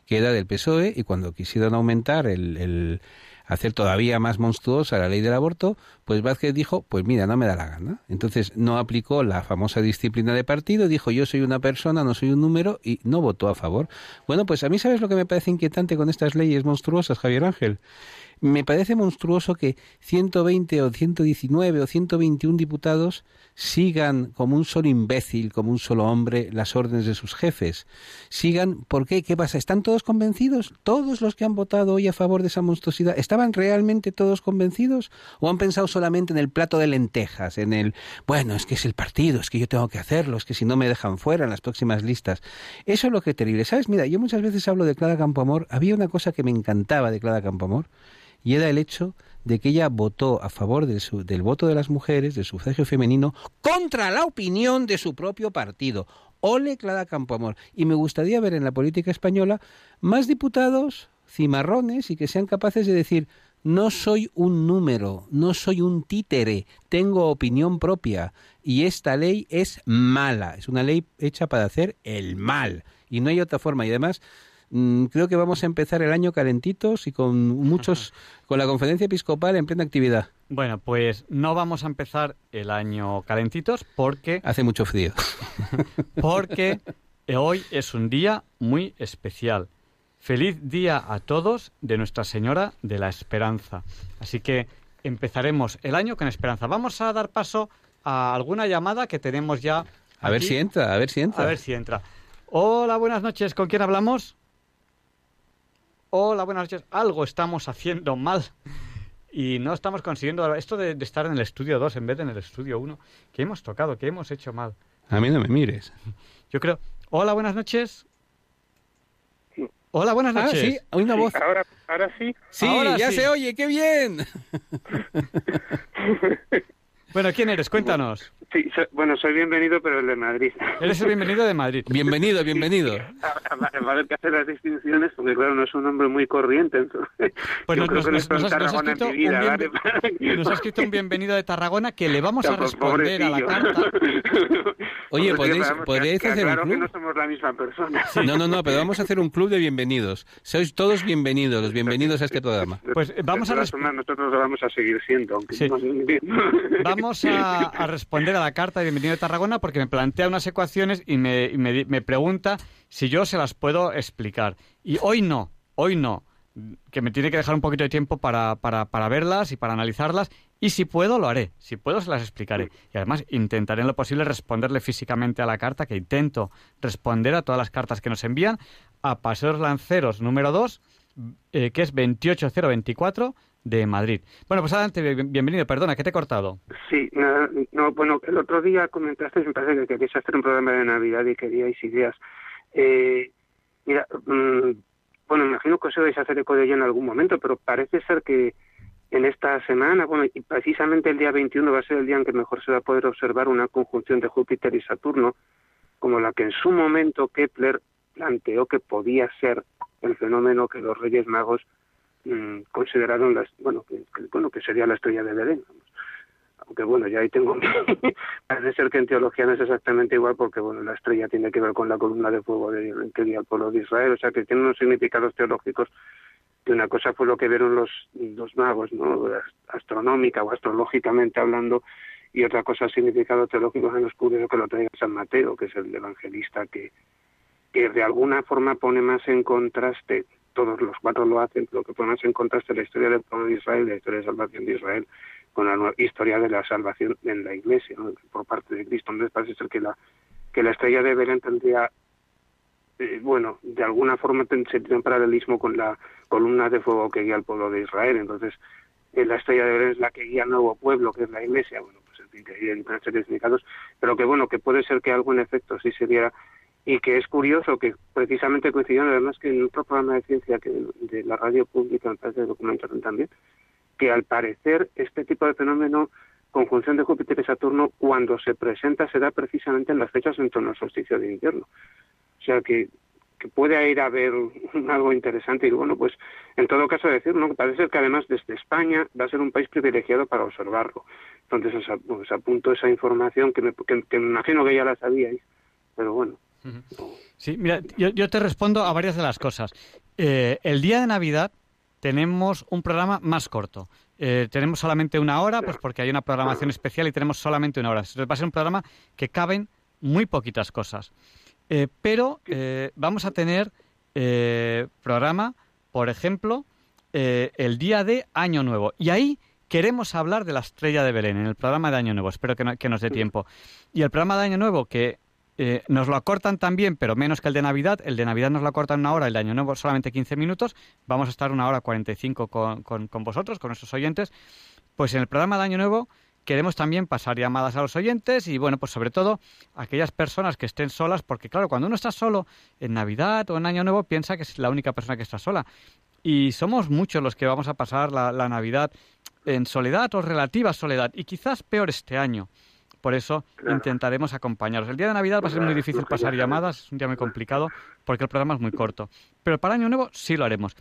S2: que era del PSOE, y cuando quisieron aumentar el hacer todavía más monstruosa la ley del aborto, pues Vázquez dijo, pues mira, no me da la gana. Entonces no aplicó la famosa disciplina de partido, dijo yo soy una persona, no soy un número y no votó a favor. Bueno, pues a mí sabes lo que me parece inquietante con estas leyes monstruosas, Javier Ángel me parece monstruoso que 120 o 119 o 121 diputados sigan como un solo imbécil, como un solo hombre, las órdenes de sus jefes. Sigan, ¿por qué? ¿Qué pasa? ¿Están todos convencidos? ¿Todos los que han votado hoy a favor de esa monstruosidad, estaban realmente todos convencidos? ¿O han pensado solamente en el plato de lentejas, en el, bueno, es que es el partido, es que yo tengo que hacerlo, es que si no me dejan fuera en las próximas listas? Eso es lo que es terrible. ¿Sabes? Mira, yo muchas veces hablo de Clara Campoamor. Había una cosa que me encantaba de Clara Campoamor y era el hecho de que ella votó a favor del, del voto de las mujeres, del sufragio femenino, contra la opinión de su propio partido. Ole Clara Campoamor. Y me gustaría ver en la política española más diputados cimarrones y que sean capaces de decir no soy un número, no soy un títere, tengo opinión propia y esta ley es mala, es una ley hecha para hacer el mal y no hay otra forma y además creo que vamos a empezar el año calentitos y con muchos, con la conferencia episcopal en plena actividad.
S1: Bueno, pues no vamos a empezar el año calentitos porque...
S2: Hace mucho frío.
S1: porque hoy es un día muy especial. Feliz día a todos de Nuestra Señora de la Esperanza. Así que empezaremos el año con esperanza. Vamos a dar paso a alguna llamada que tenemos ya.
S2: A ver si entra, a ver si entra.
S1: A ver si entra. Hola, buenas noches. ¿Con quién hablamos? Hola, buenas noches, algo estamos haciendo mal y no estamos consiguiendo esto de, estar en el estudio 2 en vez de en el estudio 1. ¿Qué hemos tocado? ¿Qué hemos hecho mal?
S2: A mí no me mires.
S1: Yo creo. Hola, buenas noches. Hola, buenas noches.
S2: Ah, sí, hay una voz.
S10: Ahora, ahora sí.
S2: Sí, ya se oye, qué bien.
S1: bueno, ¿quién eres? Cuéntanos.
S10: Sí, bueno, soy bienvenido, pero el de Madrid.
S1: Eres el bienvenido de Madrid.
S2: Bienvenido, bienvenido.
S10: Va a haber que hacer las distinciones porque, claro, no es un nombre muy corriente. Entonces,
S1: pues nos, nos, nos, nos, ha escrito vida, un ¿vale? nos, ha escrito un bienvenido de Tarragona que le vamos a responder a la carta.
S2: Oye, podéis, podéis hacer
S10: claro
S2: un club.
S10: que no somos la misma persona.
S2: No, no, no, pero vamos a hacer un club de bienvenidos. Sois todos bienvenidos, los bienvenidos a este programa.
S1: Pues vamos a
S10: responder. Nosotros lo vamos a seguir siendo, aunque
S1: sí.
S10: no
S1: Vamos a, a responder a la carta de bienvenido de Tarragona porque me plantea unas ecuaciones y me, me, me pregunta si yo se las puedo explicar. Y hoy no, hoy no. que me tiene que dejar un poquito de tiempo para, para, para verlas y para analizarlas. Y si puedo, lo haré. Si puedo, se las explicaré. Y además, intentaré en lo posible responderle físicamente a la carta, que intento responder a todas las cartas que nos envían, a Paseos Lanceros número 2, eh, que es 28024 de Madrid. Bueno, pues adelante, bien- bienvenido. Perdona, que te he cortado.
S10: Sí, no, bueno, el otro día comentaste, me parece que queríais hacer un programa de Navidad y queríais ideas. Eh, mira, mm, bueno, imagino que os vais a hacer eco de ello en algún momento, pero parece ser que en esta semana, bueno, y precisamente el día 21 va a ser el día en que mejor se va a poder observar una conjunción de Júpiter y Saturno, como la que en su momento Kepler planteó que podía ser el fenómeno que los Reyes Magos mm, consideraron las, bueno, que, que- bueno, que sería la estrella de Belén. Aunque bueno, ya ahí tengo parece ser que en teología no es exactamente igual porque bueno, la estrella tiene que ver con la columna de fuego de, que guía al pueblo de Israel, o sea que tiene unos significados teológicos que una cosa fue lo que vieron los, los magos, ¿no? astronómica o astrológicamente hablando, y otra cosa significado teológico en los curioso que lo traiga San Mateo, que es el evangelista que, que de alguna forma pone más en contraste, todos los cuatro lo hacen, pero que pone más en contraste la historia del pueblo de Israel, la historia de salvación de Israel, con la nue- historia de la salvación en la iglesia, ¿no? por parte de Cristo. Entonces parece ser que la, que la estrella de Belén tendría, eh, bueno, de alguna forma ten- tendría un paralelismo con la columna de fuego que guía al pueblo de Israel. Entonces, eh, la estrella de Belén es la que guía al nuevo pueblo, que es la iglesia. Bueno, pues en fin, hay diferentes significados, pero que bueno, que puede ser que algo en efecto sí se diera y que es curioso que precisamente coincidieron además que en otro programa de ciencia que de la radio pública, me parece documentaron también, que al parecer este tipo de fenómeno, conjunción de Júpiter y Saturno, cuando se presenta se da precisamente en las fechas en torno al solsticio de invierno. O sea que, que puede ir a haber algo interesante y bueno, pues en todo caso decir, ¿no? Parece que además desde España va a ser un país privilegiado para observarlo. Entonces os apunto esa información que me, que, que me imagino que ya la sabíais, pero bueno.
S1: Sí, mira, yo, te respondo a varias de las cosas. Eh, el día de Navidad tenemos un programa más corto. Eh, tenemos solamente una hora, pues porque hay una programación especial y tenemos solamente una hora. Entonces va a ser un programa que caben muy poquitas cosas. Eh, pero vamos a tener programa, por ejemplo, el día de Año Nuevo. Y ahí queremos hablar de la estrella de Belén en el programa de Año Nuevo. Espero que nos dé tiempo. Y el programa de Año Nuevo, que eh, nos lo acortan también, pero menos que el de Navidad. El de Navidad nos lo acortan una hora, el de Año Nuevo solamente 15 minutos. Vamos a estar una hora 45 con, con, con vosotros, con nuestros oyentes. Pues en el programa de Año Nuevo queremos también pasar llamadas a los oyentes y, bueno, pues sobre todo aquellas personas que estén solas, porque claro, cuando uno está solo en Navidad o en Año Nuevo piensa que es la única persona que está sola. Y somos muchos los que vamos a pasar la Navidad en soledad o relativa soledad, y quizás peor este año. Por eso intentaremos acompañaros. El día de Navidad va a ser muy difícil pasar llamadas, es un día muy complicado, porque el programa es muy corto. Pero para Año Nuevo sí lo haremos.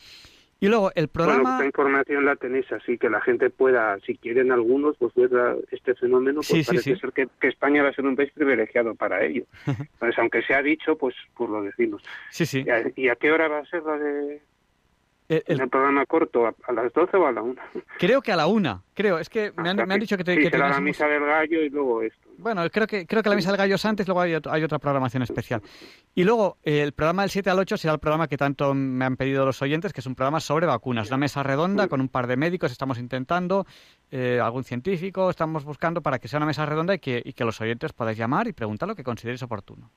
S1: Y luego el
S10: Bueno,
S1: programa...
S10: esta información la tenéis así que la gente pueda, si quieren algunos, pues ver este fenómeno, pues
S1: Sí, sí,
S10: parece
S1: sí.
S10: ser que, que España va a ser un país privilegiado para ello. Entonces, aunque se ha dicho, pues, pues lo decimos.
S1: Sí, sí.
S10: ¿Y a, y a qué hora va a ser la de
S1: El- el-
S10: el programa corto? ¿A, a las 12 o a la 1?
S1: Creo que a la una. Creo, es que me han, me han dicho que, te,
S10: sí,
S1: que
S10: será la misa del gallo y luego esto.
S1: Bueno, creo que, creo que la misa del gallo es antes, luego hay, hay otra programación especial. Y luego, eh, el programa del 7 al 8 será el programa que tanto me han pedido los oyentes, que es un programa sobre vacunas. Una mesa redonda con un par de médicos, estamos intentando, eh, algún científico, estamos buscando para que sea una mesa redonda y que, y que los oyentes podáis llamar y preguntar lo que consideréis oportuno.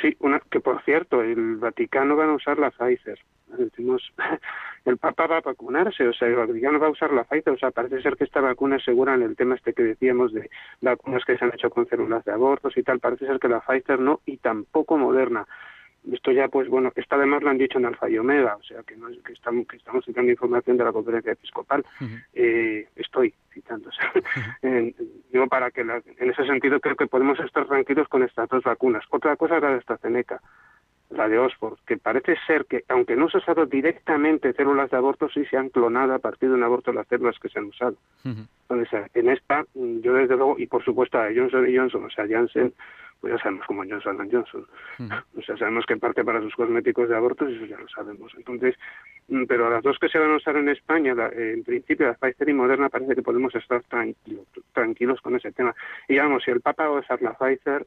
S10: Sí, una, que por cierto, el Vaticano va a usar la Pfizer. Decimos, el Papa va a vacunarse, o sea, el Vaticano va a usar la Pfizer, o sea, parece ser que esta vacuna es segura en el tema este que decíamos de vacunas que se han hecho con células de abortos y tal, parece ser que la Pfizer no, y tampoco Moderna. Esto ya, pues bueno, esta además lo han dicho en Alfa y Omega, o sea, que, no es, que, estamos, que estamos citando información de la conferencia episcopal. Eh, estoy citando, o sea, digo, para que la- en ese sentido creo que podemos estar tranquilos con estas dos vacunas. Otra cosa es la de AstraZeneca, la de Oxford, que parece ser que, aunque no se ha usado directamente células de aborto, sí se han clonado a partir de un aborto las células que se han usado. Entonces, en esta, mm, yo desde luego, y por supuesto a Johnson y Johnson, o sea, Janssen, pues ya sabemos cómo Johnson Johnson. O sea, sabemos que parte para sus cosméticos de abortos, eso ya lo sabemos. Entonces, mm, pero las dos que se van a usar en España, la- eh, en principio la Pfizer y Moderna, parece que podemos estar tranquilos, tranquilos con ese tema. Y vamos, si el Papa va a usar la Pfizer,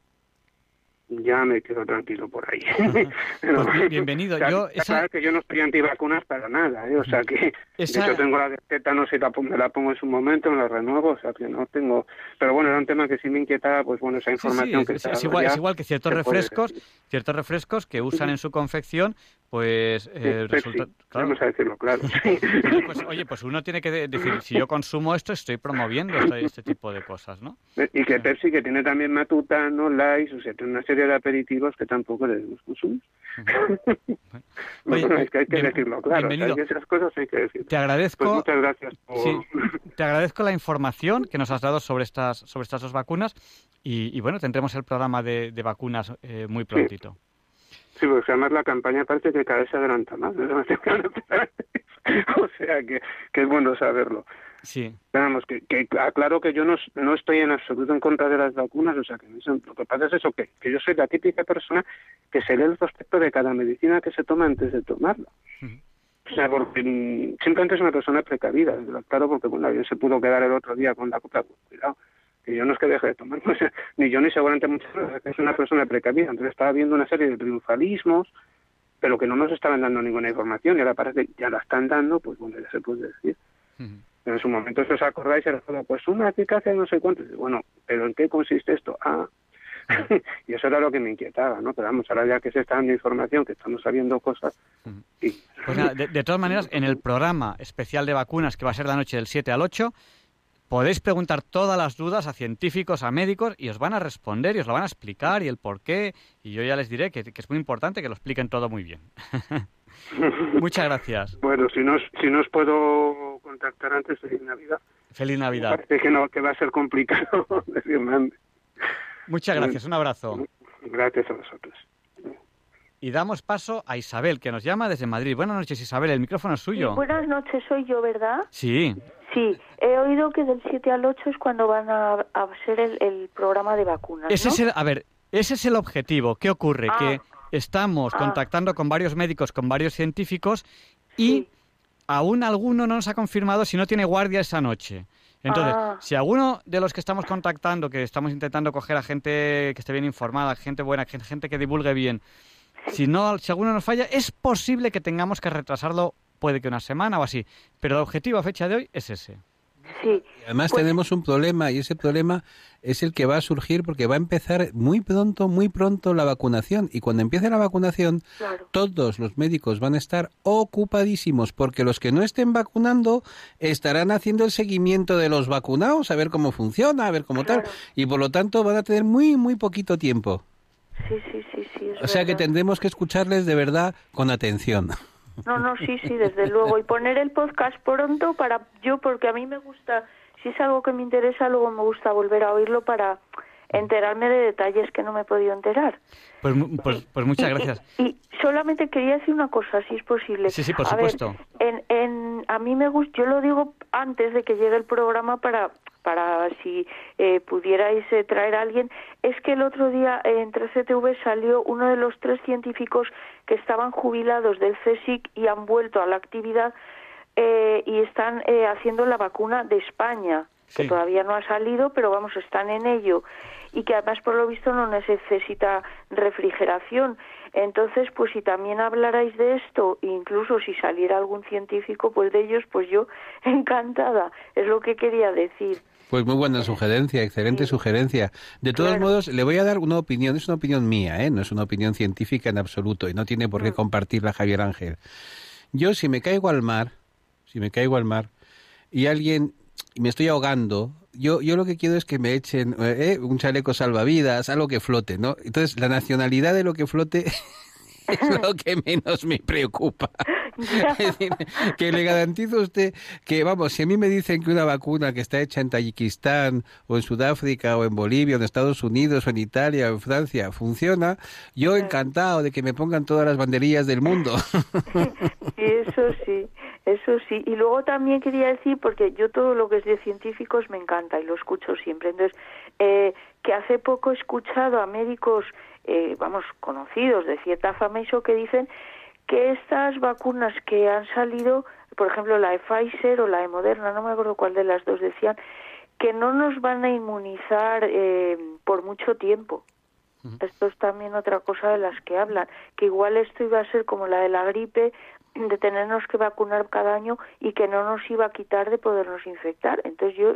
S10: ya me quedo tranquilo por ahí.
S1: Pues bienvenido.
S10: Está-
S1: Yo
S10: está
S1: esa-
S10: claro que yo no estoy antivacunas para nada, ¿eh? o sea que
S1: Esa-
S10: de hecho tengo la tétanos y la, me la pongo en su momento, me la renuevo, o sea que no tengo... Pero bueno, era un tema que sí me inquietaba, pues bueno, esa
S1: Sí, sí,
S10: información
S1: es,
S10: que
S1: es-
S10: está
S1: es igual, es igual que ciertos refrescos, ciertos refrescos que usan en su confección, pues eh, resulta, claro.
S10: vamos a decirlo claro.
S1: Pues, oye, pues uno tiene que de- decir, si yo consumo esto, estoy promoviendo este, este tipo de cosas, ¿no?
S10: Y que Pepsi, que tiene también Matutano, Lice, o sea, tiene una serie de aperitivos que tampoco debemos consumir.
S1: Oye,
S10: Bueno, es que hay que
S1: bien-
S10: decirlo claro,
S1: bienvenido.
S10: esas cosas hay que decirlo.
S1: Te agradezco.
S10: Pues muchas gracias por...
S1: Sí, te agradezco la información que nos has dado sobre estas, sobre estas dos vacunas y, y bueno, tendremos el programa de, de vacunas eh, muy prontito.
S10: Sí, porque además la campaña parece que cada vez se adelanta más. ¿no? o sea que, que es bueno saberlo.
S1: Sí.
S10: Vamos, que, que aclaro que yo no, no estoy en absoluto en contra de las vacunas, o sea, que lo que pasa es eso, que, que yo soy la típica persona que se lee el prospecto de cada medicina que se toma antes de tomarla. O sea, porque mm, simplemente es una persona precavida, claro, porque bueno, ayer se pudo quedar el otro día con la copa, cuidado, que yo no es que deje de tomar, o sea, ni yo ni seguramente muchas veces, es una persona precavida, entonces estaba viendo una serie de triunfalismos, pero que no nos estaban dando ninguna información, y ahora parece que ya la están dando, pues bueno, ya se puede decir. En su momento, si os acordáis, era todo, pues una eficacia de no sé cuánto. Bueno, ¿pero en qué consiste esto? Ah, y eso era lo que me inquietaba, ¿no? Pero vamos, ahora ya que se está dando información, que estamos sabiendo cosas, y
S1: Pues nada, de, de todas maneras, en el programa especial de vacunas que va a ser la noche del 7 al 8, podéis preguntar todas las dudas a científicos, a médicos, y os van a responder y os lo van a explicar y el por qué. Y yo ya les diré que, que es muy importante que lo expliquen todo muy bien. Muchas gracias.
S10: Bueno, si no, si no os puedo contactar antes, feliz Navidad.
S1: Feliz
S10: Me
S1: Navidad.
S10: Parece que no, que va a ser complicado.
S1: Muchas gracias. Un abrazo.
S10: Gracias a vosotros.
S1: Y damos paso a Isabel, que nos llama desde Madrid. Buenas noches, Isabel. El micrófono es suyo.
S11: Buenas noches, soy yo, ¿verdad?
S1: Sí.
S11: Sí, he oído que del 7 al 8 es cuando van a, a ser el, el programa de vacunas.
S1: Ese
S11: ¿no?
S1: es el, a ver, ese es el objetivo. ¿Qué ocurre?
S11: Ah.
S1: Que estamos
S11: Ah.
S1: contactando con varios médicos, con varios científicos y aún alguno no nos ha confirmado si no tiene guardia esa noche. Entonces,
S11: Ah.
S1: si alguno de los que estamos contactando, que estamos intentando coger a gente que esté bien informada, gente buena, gen- gente que divulgue bien, si no, si alguno nos falla, es posible que tengamos que retrasarlo, puede que una semana o así. Pero el objetivo a fecha de hoy es ese.
S11: Sí.
S2: Además tenemos un problema y ese problema es el que va a surgir porque va a empezar muy pronto, muy pronto la vacunación y cuando empiece la vacunación todos los médicos van a estar ocupadísimos porque los que no estén vacunando estarán haciendo el seguimiento de los vacunados, a ver cómo funciona, a ver cómo tal y por lo tanto van a tener muy muy poquito tiempo.
S11: Sí, sí, sí, sí.
S2: O sea que tendremos que escucharles de verdad con atención.
S11: No, no, sí, sí, desde luego. Y poner el podcast pronto para yo, porque a mí me gusta, si es algo que me interesa, luego me gusta volver a oírlo para enterarme de detalles que no me he podido enterar.
S1: Pues, pues, pues muchas gracias.
S11: Y solamente quería decir una cosa, si es posible.
S1: Sí, sí, por
S11: A ver,
S1: supuesto.
S11: en, en, a mí me gusta, yo lo digo antes de que llegue el programa para para si eh, pudierais eh, traer a alguien, es que el otro día eh, en 13TV salió uno de los tres científicos que estaban jubilados del CSIC y han vuelto a la actividad eh, y están eh, haciendo la vacuna de España, que todavía no ha salido, pero vamos, están en ello y que además por lo visto no necesita refrigeración. Entonces, pues si también hablarais de esto, incluso si saliera algún científico, pues de ellos, pues yo encantada, es lo que quería decir.
S2: Pues muy buena sugerencia, excelente sugerencia. De todos modos, le voy a dar una opinión, es una opinión mía, ¿eh? no es una opinión científica en absoluto y no tiene por qué compartirla Javier Ángel. Yo si me caigo al mar, si me caigo al mar y alguien y me estoy ahogando, yo yo lo que quiero es que me echen eh, un chaleco salvavidas, algo que flote, ¿no? Entonces la nacionalidad de lo que flote es lo que menos me preocupa. Es decir, que le garantizo a usted que, vamos, si a mí me dicen que una vacuna que está hecha en Tayikistán o en Sudáfrica o en Bolivia o en Estados Unidos o en Italia o en Francia funciona, yo encantado de que me pongan todas las banderillas del mundo.
S11: Sí, eso sí, eso sí. Y luego también quería decir, porque yo todo lo que es de científicos me encanta y lo escucho siempre. Entonces, eh, que hace poco he escuchado a médicos, eh, vamos, conocidos de cierta fama, y eso que dicen que estas vacunas que han salido, por ejemplo la de Pfizer o la de Moderna, no me acuerdo cuál de las dos decían, que no nos van a inmunizar eh, por mucho tiempo. Esto es también otra cosa de las que hablan, que igual esto iba a ser como la de la gripe, de tenernos que vacunar cada año y que no nos iba a quitar de podernos infectar. Entonces yo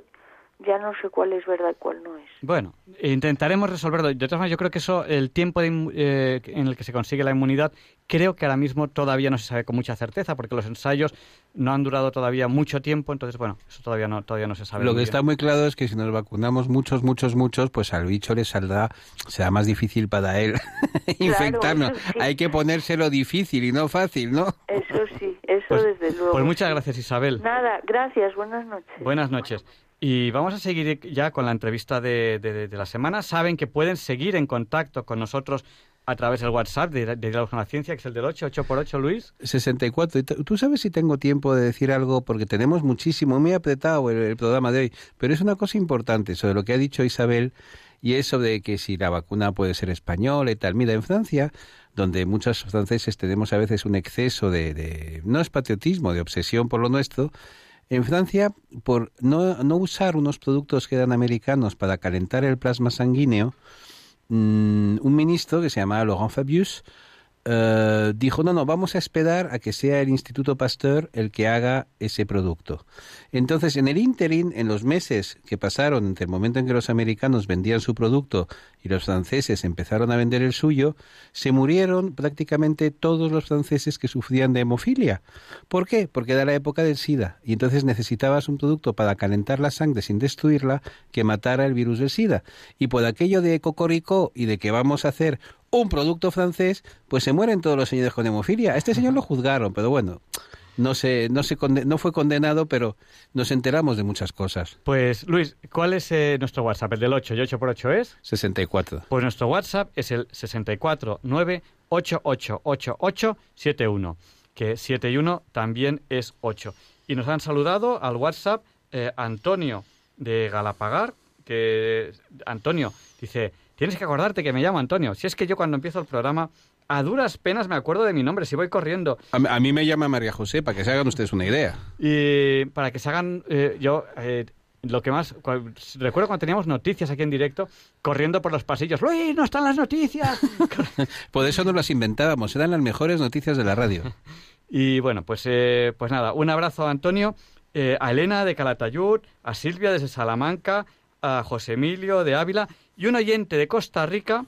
S11: ya no sé cuál es verdad y cuál no es.
S1: Bueno, intentaremos resolverlo. De todas maneras, yo creo que eso, el tiempo de eh, en el que se consigue la inmunidad, creo que ahora mismo todavía no se sabe con mucha certeza, porque los ensayos no han durado todavía mucho tiempo, entonces, bueno, eso todavía no, todavía no se sabe.
S2: Lo que
S1: bien.
S2: está muy claro es que si nos vacunamos muchos, muchos, muchos, pues al bicho le saldrá, será más difícil para él infectarnos.
S11: sí.
S2: Hay que ponérselo difícil y no fácil, ¿no?
S11: Eso sí, eso
S1: Pues-
S11: desde luego.
S1: Pues muchas gracias, Isabel.
S11: Nada, gracias, buenas noches.
S1: Buenas noches. Y vamos a seguir ya con la entrevista de, de- de la semana. Saben que pueden seguir en contacto con nosotros a través del WhatsApp de, de Diálogos con la Ciencia, que es el del 8, 8 por 8, Luis.
S2: 64. Y t- ¿Tú sabes si tengo tiempo de decir algo? Porque tenemos muchísimo, muy apretado el, el programa de hoy. Pero es una cosa importante sobre lo que ha dicho Isabel y eso de que si la vacuna puede ser española y tal. Mira, en Francia, donde muchos franceses tenemos a veces un exceso de, de no es patriotismo, de obsesión por lo nuestro, en Francia, por no, no usar unos productos que eran americanos para calentar el plasma sanguíneo, mm, un ministro que se llamaba Laurent Fabius eh, dijo, no, no, vamos a esperar a que sea el Instituto Pasteur el que haga ese producto. Entonces, en el interín, en los meses que pasaron entre el momento en que los americanos vendían su producto y los franceses empezaron a vender el suyo, se murieron prácticamente todos los franceses que sufrían de hemofilia. ¿Por qué? Porque era la época del SIDA y entonces necesitabas un producto para calentar la sangre sin destruirla que matara el virus del SIDA. Y por aquello de cocoricó y de que vamos a hacer un producto francés, pues se mueren todos los señores con hemofilia. A este señor lo juzgaron, pero bueno, no se, no se conde- no fue condenado, pero nos enteramos de muchas cosas.
S1: Pues, Luis, ¿cuál es eh, nuestro WhatsApp? ¿El del 8 y 8 por 8 es?
S2: 64.
S1: Pues nuestro WhatsApp es el 649888871, que 71 también es 8. Y nos han saludado al WhatsApp eh, Antonio de Galapagar, que Antonio dice, tienes que acordarte que me llamo Antonio. Si es que yo cuando empiezo el programa, a duras penas me acuerdo de mi nombre, si voy corriendo.
S2: A, a mí me llama María José, para que se hagan ustedes una idea.
S1: Y para que se hagan, eh, yo, eh, lo que más, recuerdo cuando teníamos noticias aquí en directo, corriendo por los pasillos, Luis, no están las noticias.
S2: Por eso no las inventábamos, eran las mejores noticias de la radio.
S1: y bueno, pues, eh, pues nada, un abrazo a Antonio, eh, a Elena de Calatayud, a Silvia desde Salamanca, a José Emilio de Ávila y un oyente de Costa Rica.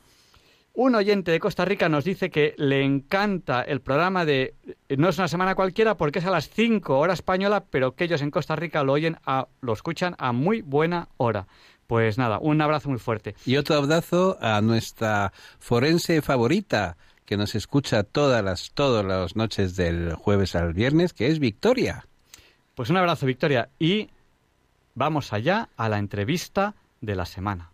S1: Un oyente de Costa Rica nos dice que le encanta el programa de No es una semana cualquiera porque es a las 5 hora española, pero que ellos en Costa Rica lo oyen a, lo escuchan a muy buena hora. Pues nada, un abrazo muy fuerte.
S2: Y otro abrazo a nuestra forense favorita, que nos escucha todas las, todas las noches del jueves al viernes, que es Victoria.
S1: Pues un abrazo, Victoria. Y vamos allá a la entrevista de la semana.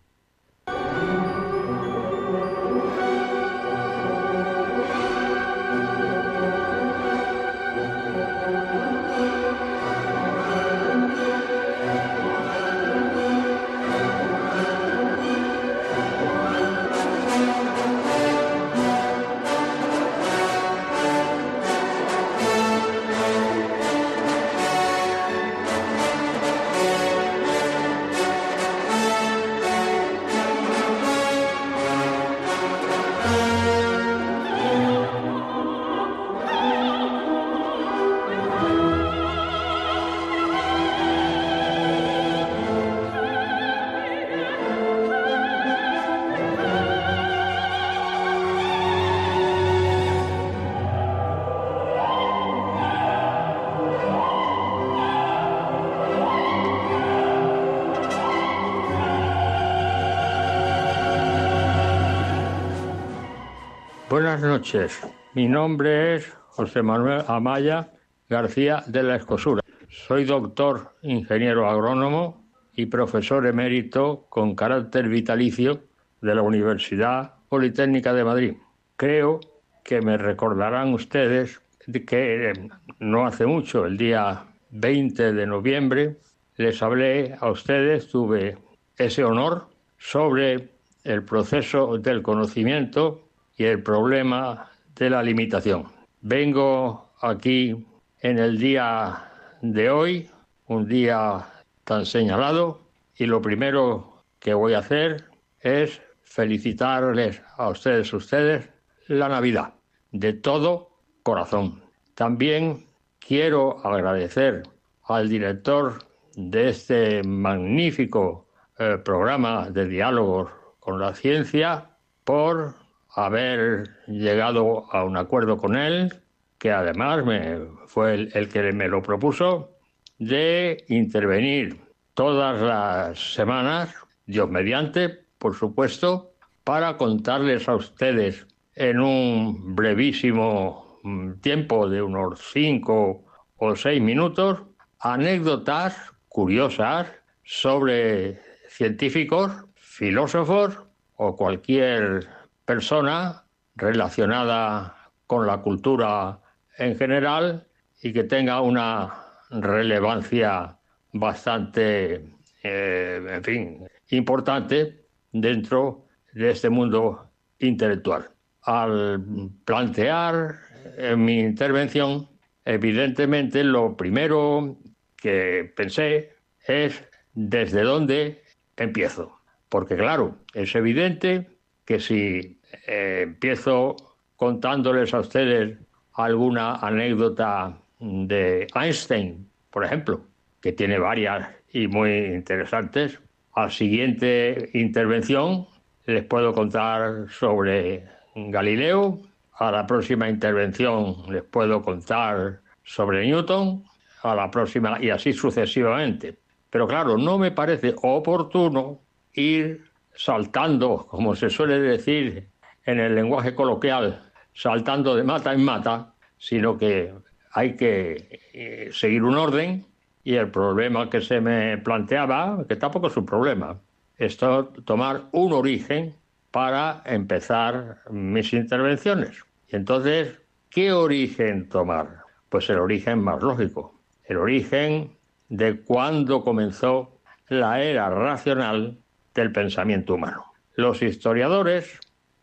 S12: Buenas noches. Mi nombre es José Manuel Amaya García de la Escosura. Soy doctor, ingeniero agrónomo y profesor emérito con carácter vitalicio de la Universidad Politécnica de Madrid. Creo que me recordarán ustedes de que eh, no hace mucho, el día 20 de noviembre, les hablé a ustedes, tuve ese honor sobre el proceso del conocimiento y el problema de la limitación. Vengo aquí en el día de hoy, un día tan señalado, y lo primero que voy a hacer es felicitarles a ustedes, ustedes, la Navidad, de todo corazón. También quiero agradecer al director de este magnífico eh, programa de diálogos con la ciencia por haber llegado a un acuerdo con él, que además me, fue el, el que me lo propuso, de intervenir todas las semanas, Dios mediante, por supuesto, para contarles a ustedes en un brevísimo tiempo de unos cinco o seis minutos anécdotas curiosas sobre científicos, filósofos o cualquier persona relacionada con la cultura en general y que tenga una relevancia bastante, eh, en fin, importante dentro de este mundo intelectual. Al plantear en mi intervención, evidentemente lo primero que pensé es desde dónde empiezo. Porque claro, es evidente que si eh, empiezo contándoles a ustedes alguna anécdota de Einstein, por ejemplo, que tiene varias y muy interesantes, a la siguiente intervención les puedo contar sobre Galileo, a la próxima intervención les puedo contar sobre Newton, a la próxima y así sucesivamente. Pero claro, no me parece oportuno ir saltando, como se suele decir en el lenguaje coloquial, saltando de mata en mata, sino que hay que eh, seguir un orden y el problema que se me planteaba, que tampoco es un problema, es tomar un origen para empezar mis intervenciones. Y entonces, ¿qué origen tomar? Pues el origen más lógico, el origen de cuándo comenzó la era racional del pensamiento humano. Los historiadores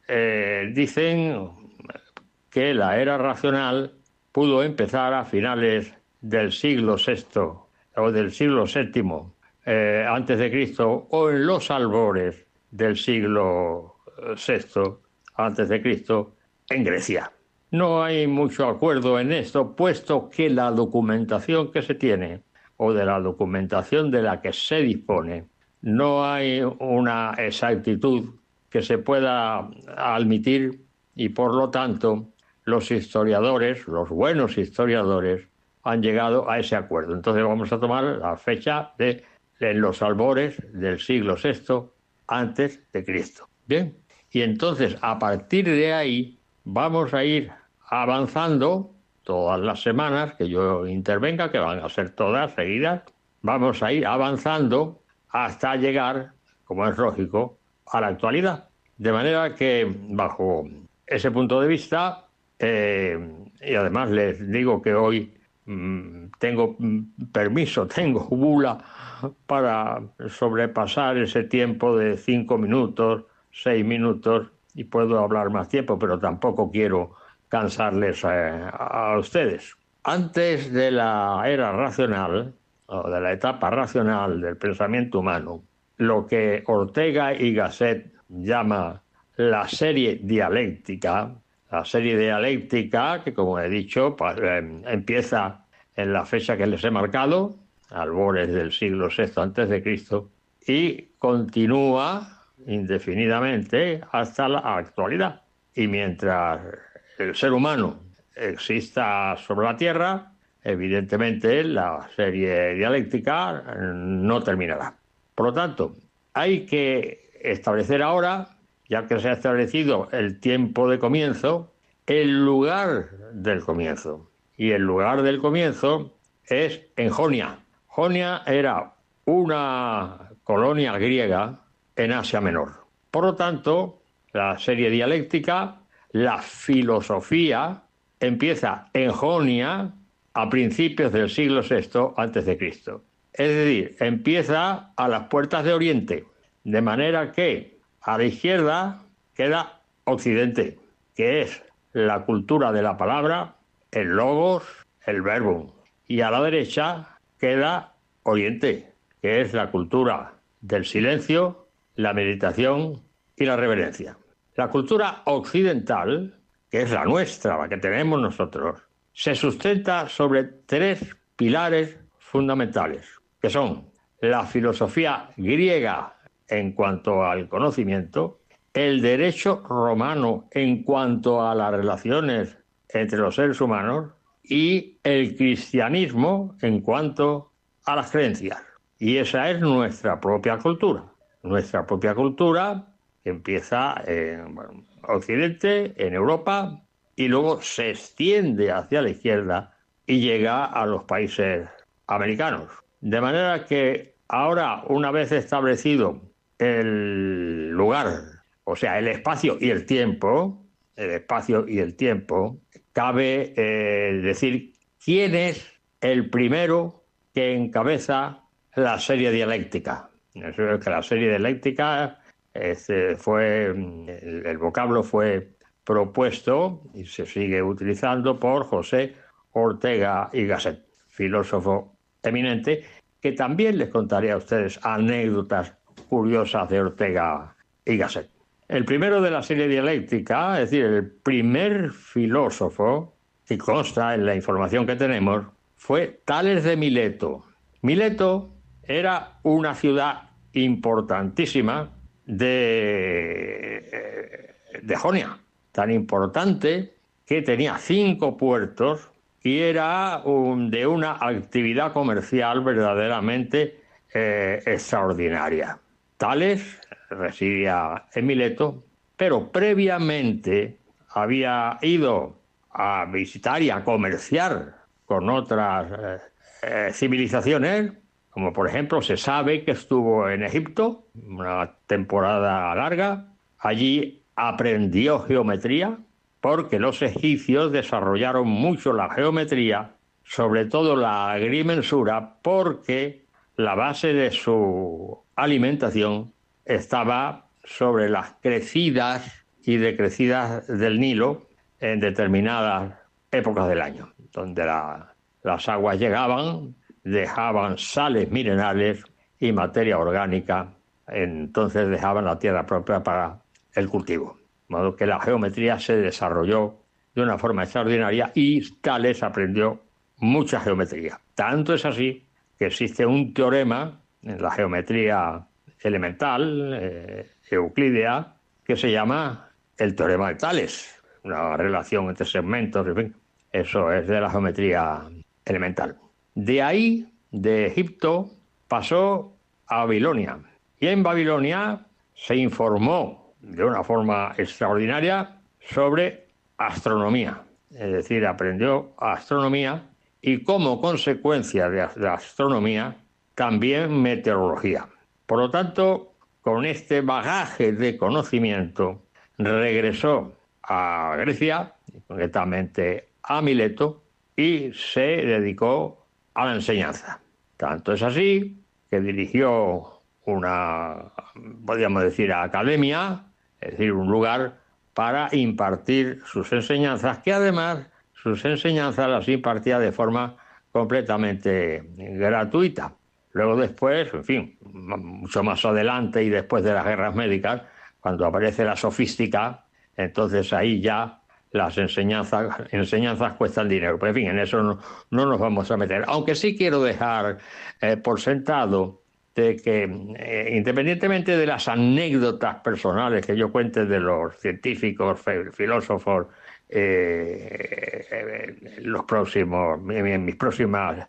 S12: eh, dicen que la era racional pudo empezar a finales del siglo VI o del siglo VII eh, antes de Cristo o en los albores del siglo VI antes de Cristo en Grecia. No hay mucho acuerdo en esto, puesto que la documentación que se tiene o de la documentación de la que se dispone, no hay una exactitud que se pueda admitir y por lo tanto los historiadores, los buenos historiadores, han llegado a ese acuerdo. Entonces vamos a tomar la fecha de en los albores del siglo VI antes de Cristo. Bien, y entonces a partir de ahí vamos a ir avanzando todas las semanas que yo intervenga, que van a ser todas seguidas, vamos a ir avanzando hasta llegar, como es lógico, a la actualidad. De manera que, bajo ese punto de vista, eh, y además les digo que hoy mm, tengo mm, permiso, tengo bula para sobrepasar ese tiempo de cinco minutos, seis minutos, y puedo hablar más tiempo, pero tampoco quiero cansarles a, ustedes. Antes de la era racional, o de la etapa racional del pensamiento humano, lo que Ortega y Gasset llama la serie dialéctica, la serie dialéctica que como he dicho em, empieza en la fecha que les he marcado, albores del siglo VI antes de Cristo, y continúa indefinidamente hasta la actualidad. Y mientras el ser humano exista sobre la Tierra, evidentemente la serie dialéctica no terminará. Por lo tanto, hay que establecer ahora, ya que se ha establecido el tiempo de comienzo, el lugar del comienzo. Y el lugar del comienzo es en Jonia. Jonia era una colonia griega en Asia Menor. Por lo tanto, la serie dialéctica la filosofía empieza en Jonia a principios del siglo VI Cristo. Es decir, empieza a las puertas de Oriente, de manera que a la izquierda queda Occidente, que es la cultura de la palabra, el logos, el verbo, y a la derecha queda Oriente, que es la cultura del silencio, la meditación y la reverencia. La cultura occidental, que es la nuestra, la que tenemos nosotros, se sustenta sobre tres pilares fundamentales, que son la filosofía griega en cuanto al conocimiento, el derecho romano en cuanto a las relaciones entre los seres humanos y el cristianismo en cuanto a las creencias. Y esa es nuestra propia cultura. Nuestra propia cultura empieza en Occidente, en Europa, y luego se extiende hacia la izquierda y llega a los países americanos. De manera que ahora, una vez establecido el lugar, o sea, el espacio y el tiempo, el espacio y el tiempo, cabe eh, decir quién es el primero que encabeza la serie dialéctica. que la serie dialéctica este, fue, el, el vocablo fue propuesto y se sigue utilizando por José Ortega y Gasset, filósofo eminente, que también les contaré a ustedes anécdotas curiosas de Ortega y Gasset. El primero de la serie dialéctica, es decir, el primer filósofo que consta en la información que tenemos, fue Tales de Mileto. Mileto era una ciudad importantísima de, eh, de Jonia, tan importante que tenía cinco puertos y era de una actividad comercial verdaderamente eh, extraordinaria. Tales residía en Mileto, pero previamente había ido a visitar y a comerciar con otras eh, civilizaciones, como por ejemplo se sabe que estuvo en Egipto una temporada larga, allí aprendió geometría porque los egipcios desarrollaron mucho la geometría, sobre todo la agrimensura, porque la base de su alimentación estaba sobre las crecidas y decrecidas del Nilo en determinadas épocas del año, donde las aguas llegaban, dejaban sales minerales y materia orgánica, entonces dejaban la tierra propia para el cultivo. De modo que la geometría se desarrolló de una forma extraordinaria y Tales aprendió mucha geometría. Tanto es así que existe un teorema en la geometría elemental, eh, euclidea, que se llama el teorema de Tales, una relación entre segmentos, en fin, eso es de la geometría elemental. De ahí, de Egipto, pasó a Babilonia. Y en Babilonia se informó de una forma extraordinaria sobre astronomía. Es decir, aprendió astronomía y como consecuencia de la astronomía también meteorología. Por lo tanto, con este bagaje de conocimiento, regresó a Grecia, concretamente a Mileto, y se dedicó a la enseñanza. Tanto es así que dirigió una, podríamos decir, academia es decir, un lugar para impartir sus enseñanzas, que además sus enseñanzas las impartía de forma completamente gratuita. Luego después, en fin, mucho más adelante y después de las guerras médicas, cuando aparece la sofística, entonces ahí ya las enseñanzas, enseñanzas cuestan dinero. Pero en fin, en eso no, nos vamos a meter. Aunque sí quiero dejar eh, por sentado de que eh, independientemente de las anécdotas personales que yo cuente de los científicos, filósofos, eh, eh, los próximos, en mis próximas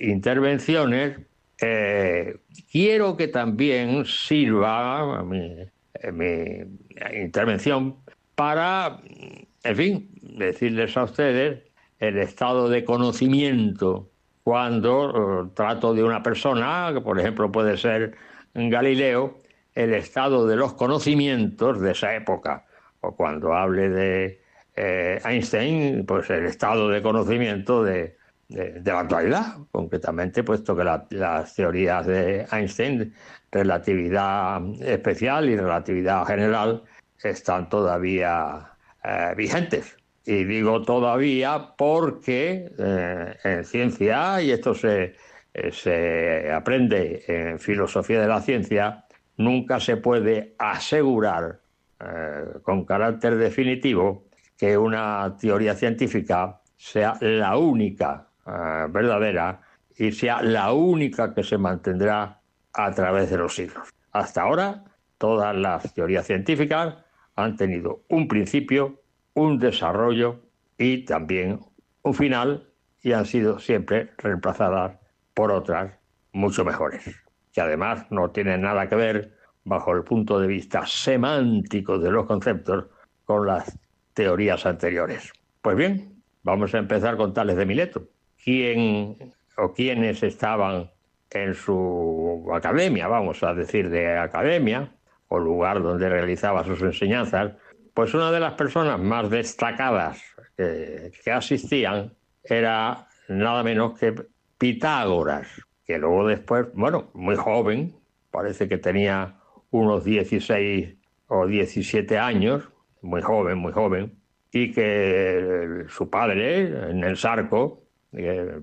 S12: intervenciones, quiero que también sirva mi, intervención para, en fin, decirles a ustedes el estado de conocimiento cuando eh, trato de una persona, que por ejemplo puede ser Galileo, el estado de los conocimientos de esa época, o cuando hable de eh, Einstein, pues el estado de conocimiento de, la actualidad, concretamente, puesto que las teorías de Einstein, relatividad especial y relatividad general, están todavía eh, vigentes. Y digo todavía porque eh, en ciencia, y esto se, se aprende en filosofía de la ciencia, nunca se puede asegurar con carácter definitivo que una teoría científica sea la única eh, verdadera y sea la única que se mantendrá a través de los siglos. Hasta ahora, todas las teorías científicas han tenido un principio, un desarrollo y también un final y han sido siempre reemplazadas por otras mucho mejores, que además no tienen nada que ver bajo el punto de vista semántico de los conceptos con las teorías anteriores. Pues bien, vamos a empezar con Tales de Mileto. ¿Quién o quiénes estaban en su academia, vamos a decir de academia, o lugar donde realizaba sus enseñanzas, pues una de las personas más destacadas que asistían era nada menos que Pitágoras, que luego después, bueno, muy joven, parece que tenía unos 16 o 17 años, muy joven, muy joven, y que su padre, Nensarco,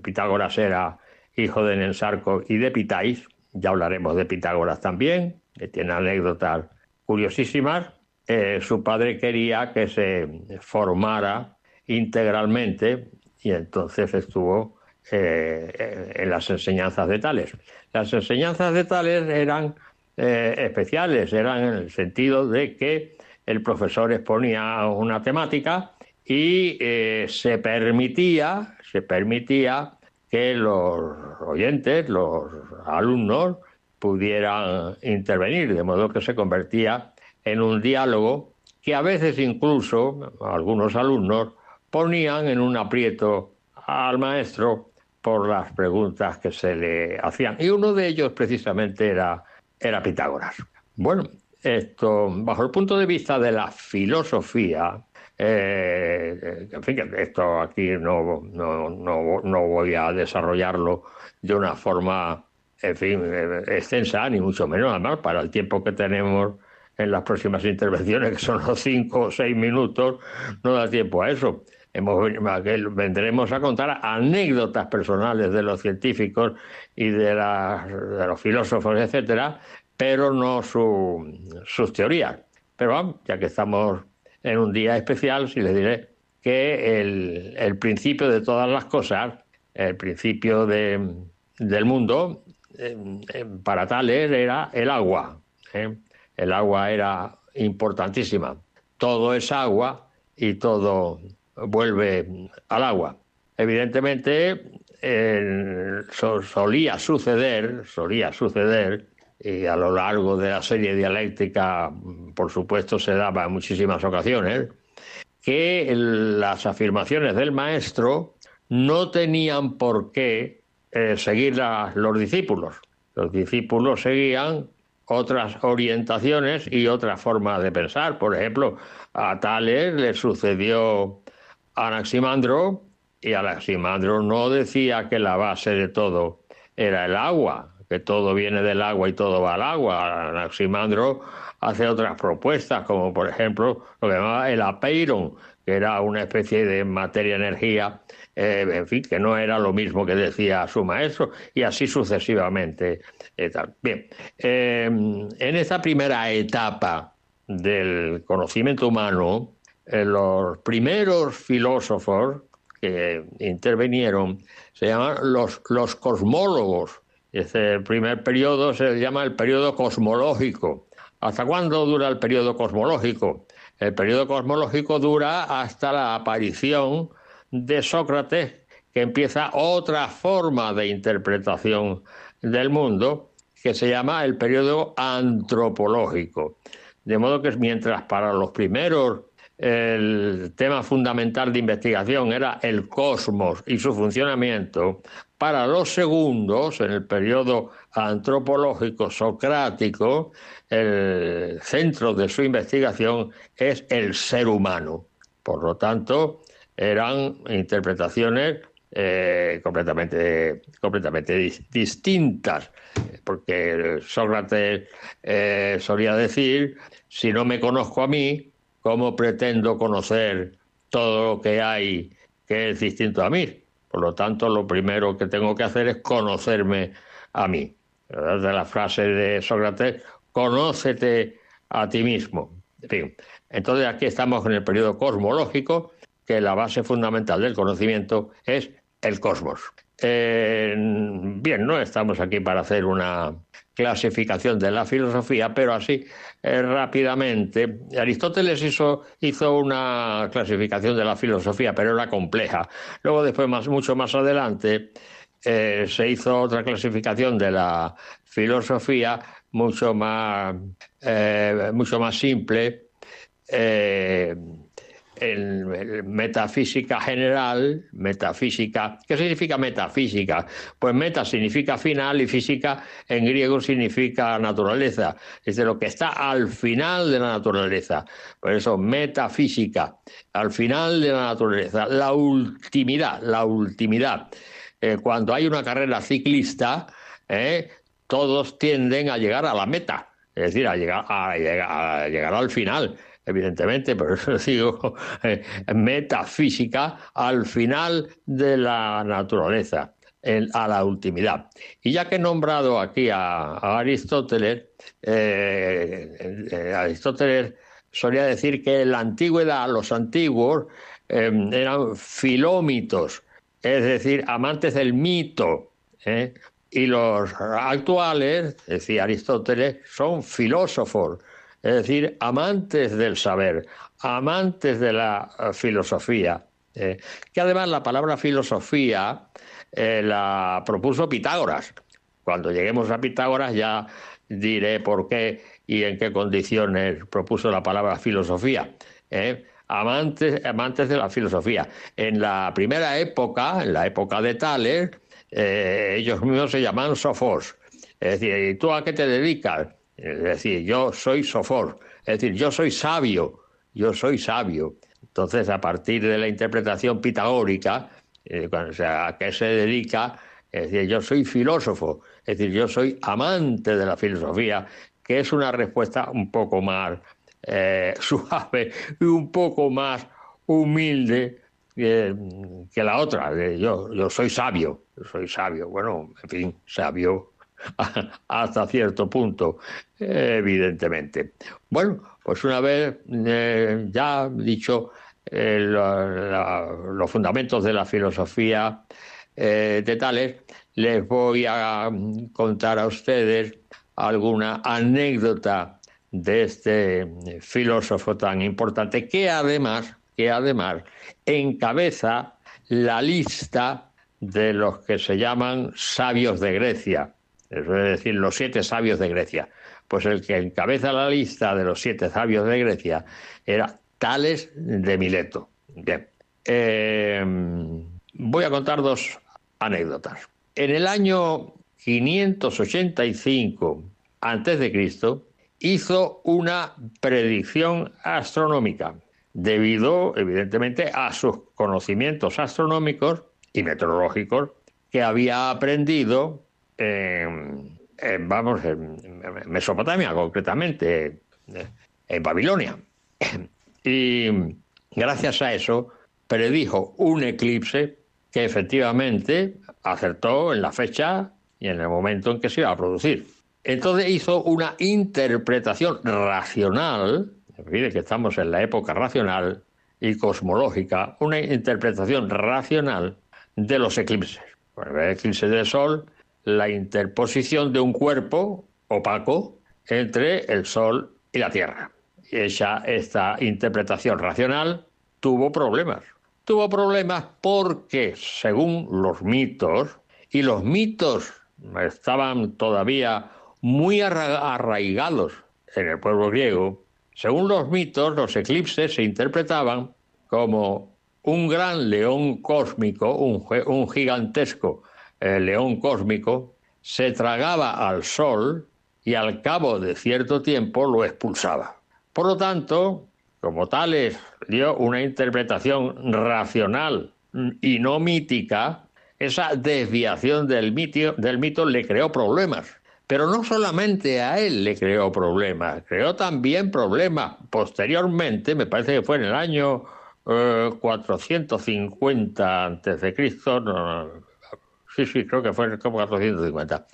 S12: Pitágoras era hijo de Nensarco y de Pitáis, ya hablaremos de Pitágoras también, que tiene anécdotas curiosísimas, eh, su padre quería que se formara integralmente y entonces estuvo eh, en las enseñanzas de Tales. Las enseñanzas de Tales eran eh, especiales, eran en el sentido de que el profesor exponía una temática y se permitía, se permitía que los oyentes, los alumnos, pudieran intervenir, de modo que se convertía en un diálogo que a veces incluso algunos alumnos ponían en un aprieto al maestro por las preguntas que se le hacían. Y uno de ellos precisamente era, era Pitágoras. Bueno, esto, bajo el punto de vista de la filosofía, eh, en fin, esto aquí no, no, no, no voy a desarrollarlo de una forma en fin, eh, extensa, ni mucho menos, además, para el tiempo que tenemos en las próximas intervenciones, que son los cinco o seis minutos, no da tiempo a eso. Hemos, vendremos a contar anécdotas personales de los científicos y de, de los filósofos, etcétera, pero no sus teorías. Pero vamos, ya que estamos en un día especial, sí les diré que el, principio de todas las cosas, el principio de, del mundo, para tales era el agua. ¿eh? El agua era importantísima. Todo es agua y todo vuelve al agua. Evidentemente, solía suceder, solía suceder, y a lo largo de la serie dialéctica, por supuesto, se daba en muchísimas ocasiones, que las afirmaciones del maestro no tenían por qué eh, seguir los discípulos. Los discípulos seguían otras orientaciones y otra forma de pensar. Por ejemplo, a Tales le sucedió Anaximandro y Anaximandro no decía que la base de todo era el agua, que todo viene del agua y todo va al agua. Anaximandro hace otras propuestas, como por ejemplo lo que llamaba el apeiron, que era una especie de materia-energía eh, en fin, que no era lo mismo que decía su maestro, y así sucesivamente. Eh, Bien, eh, en esta primera etapa del conocimiento humano, los primeros filósofos que intervinieron se llaman los, los cosmólogos. Este primer periodo se llama el periodo cosmológico. ¿Hasta cuándo dura el periodo cosmológico? El periodo cosmológico dura hasta la aparición de Sócrates que empieza otra forma de interpretación del mundo que se llama el periodo antropológico. De modo que mientras para los primeros el tema fundamental de investigación era el cosmos y su funcionamiento, para los segundos, en el periodo antropológico socrático, el centro de su investigación es el ser humano. Por lo tanto, eran interpretaciones eh, completamente, completamente distintas, porque Sócrates eh, solía decir, si no me conozco a mí, ¿cómo pretendo conocer todo lo que hay que es distinto a mí? Por lo tanto, lo primero que tengo que hacer es conocerme a mí. De la frase de Sócrates, conócete a ti mismo. En fin, entonces aquí estamos en el periodo cosmológico, que la base fundamental del conocimiento es el cosmos. Eh, bien, no estamos aquí para hacer una clasificación de la filosofía, pero así eh, rápidamente. Aristóteles hizo, hizo una clasificación de la filosofía, pero era compleja. Luego, después, más, mucho más adelante, eh, se hizo otra clasificación de la filosofía mucho más, mucho más simple en, metafísica general, metafísica, ¿qué significa metafísica? Pues meta significa final y física en griego significa naturaleza, es de lo que está al final de la naturaleza. Por eso metafísica, al final de la naturaleza, la ultimidad, la ultimidad. Eh, cuando hay una carrera ciclista, eh, todos tienden a llegar a la meta, es decir, a llegar, a llegar al final evidentemente, por eso digo eh, metafísica al final de la naturaleza, a la ultimidad. Y ya que he nombrado aquí a, Aristóteles, eh, eh, Aristóteles solía decir que en la antigüedad los antiguos eran filómitos, es decir, amantes del mito. Y los actuales, decía Aristóteles, son filósofos, es decir, amantes del saber, amantes de la eh, filosofía, eh, que además la palabra filosofía eh, la propuso Pitágoras. Cuando lleguemos a Pitágoras ya diré por qué y en qué condiciones propuso la palabra filosofía. Amantes, amantes de la filosofía. En la primera época, en la época de Tales, ellos mismos se llaman sofos. Es decir, ¿y tú a qué te dedicas? Es decir, yo soy sofor, es decir, yo soy sabio, yo soy sabio. Entonces, a partir de la interpretación pitagórica, eh, a qué se dedica, es decir, yo soy filósofo, es decir, yo soy amante de la filosofía, que es una respuesta un poco más eh, suave y un poco más humilde que la otra. Yo, yo soy sabio, soy sabio. Bueno, en fin, sabio hasta cierto punto, evidentemente. Bueno, pues una vez eh, ya dicho eh, los fundamentos de la filosofía eh, de Tales, les voy a contar a ustedes alguna anécdota de este filósofo tan importante que además, que además encabeza la lista de los que se llaman sabios de Grecia es decir, los siete sabios de Grecia. Pues el que encabeza la lista de los siete sabios de Grecia era Tales de Mileto. Bien. Em, voy a contar dos anécdotas. En el año 585 a.C., hizo una predicción astronómica, debido, evidentemente, a sus conocimientos astronómicos y meteorológicos que había aprendido vamos, en Mesopotamia concretamente, en Babilonia. Y gracias a eso predijo un eclipse que efectivamente acertó en la fecha y en el momento en que se iba a producir. Entonces hizo una interpretación racional, mire que estamos en la época racional y cosmológica, una interpretación racional de los eclipses. Bueno, el eclipse del Sol la interposición de un cuerpo opaco entre el Sol y la Tierra. Esa, esta interpretación racional tuvo problemas. Tuvo problemas porque, según los mitos, y los mitos estaban todavía muy arraigados en el pueblo griego, según los mitos, los eclipses se interpretaban como un gran león cósmico, un, un gigantesco el león cósmico, se tragaba al sol y al cabo de cierto tiempo lo expulsaba. Por lo tanto, como tales dio una interpretación racional y no mítica, esa desviación del mito, del mito le creó problemas. Pero no solamente a él le creó problemas, creó también problemas posteriormente, me parece que fue en el año 450 eh, a.C., no, Sí, sí, creo que fue como 450.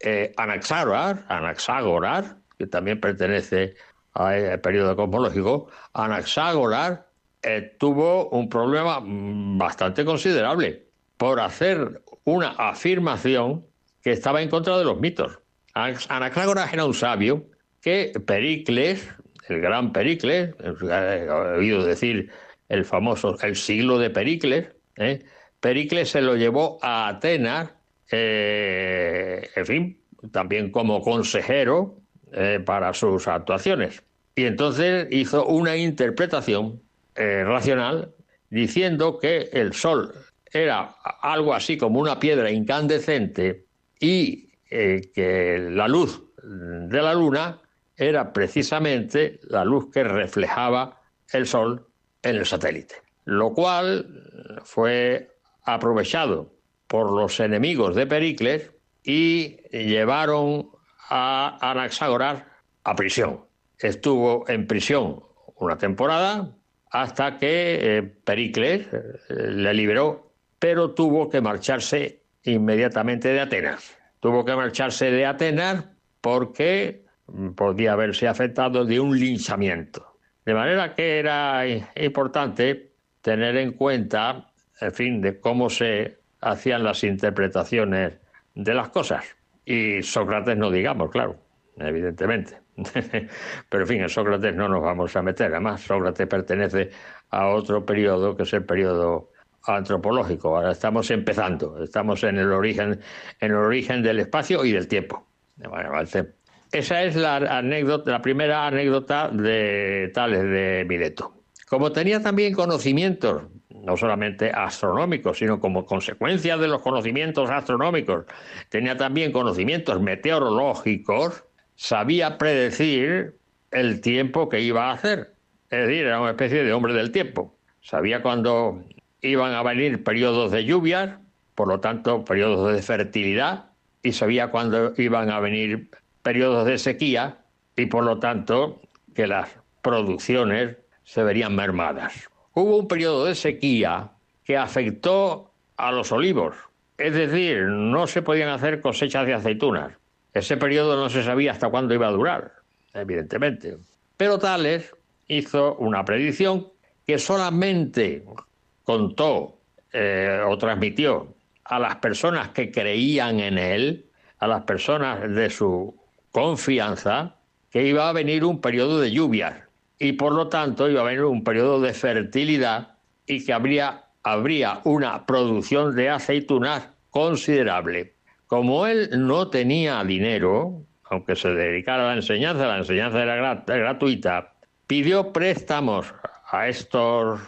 S12: Eh, Anaxágoras, que también pertenece al periodo cosmológico, Anaxágoras eh, tuvo un problema mm, bastante considerable por hacer una afirmación que estaba en contra de los mitos. Anax- Anaxágoras era un sabio que Pericles, el gran Pericles, he oído decir el famoso el siglo de Pericles, ¿eh? Pericles se lo llevó a Atenas, eh, en fin, también como consejero eh, para sus actuaciones. Y entonces hizo una interpretación eh, racional diciendo que el Sol era algo así como una piedra incandescente y que la luz de la Luna era precisamente la luz que reflejaba el Sol en el satélite, lo cual fue aprovechado por los enemigos de Pericles y llevaron a Anaxágoras a prisión. Estuvo en prisión una temporada hasta que eh, Pericles eh, le liberó, pero tuvo que marcharse inmediatamente de Atenas. Tuvo que marcharse de Atenas porque mm, podía haberse afectado de un linchamiento. De manera que era importante tener en cuenta, en fin, de cómo se hacían las interpretaciones de las cosas. Y Sócrates no digamos, claro, evidentemente. Pero en fin, en Sócrates no nos vamos a meter. Además, Sócrates pertenece a otro periodo que es el periodo antropológico. Ahora estamos empezando, estamos en el origen, en el origen del espacio y del tiempo. Vale. Esa es la anécdota, la primera anécdota de Tales de Mileto. Como tenía también conocimientos, no solamente astronómicos, sino como consecuencia de los conocimientos astronómicos, tenía también conocimientos meteorológicos, sabía predecir el tiempo que iba a hacer. Es decir, era una especie de hombre del tiempo. Sabía cuándo iban a venir periodos de lluvias, por lo tanto, periodos de fertilidad, y sabía cuándo iban a venir periodos de sequía, y por lo tanto, que las producciones se verían mermadas. Hubo un periodo de sequía que afectó a los olivos, es decir, no se podían hacer cosechas de aceitunas. Ese periodo no se sabía hasta cuándo iba a durar, evidentemente. Pero Tales hizo una predicción que solamente contó eh, o transmitió a las personas que creían en él, a las personas de su confianza, que iba a venir un periodo de lluvias y por lo tanto iba a venir un periodo de fertilidad y que habría, habría una producción de aceitunas considerable. Como él no tenía dinero, aunque se dedicara a la enseñanza, la enseñanza era grat- gratuita, pidió préstamos a estos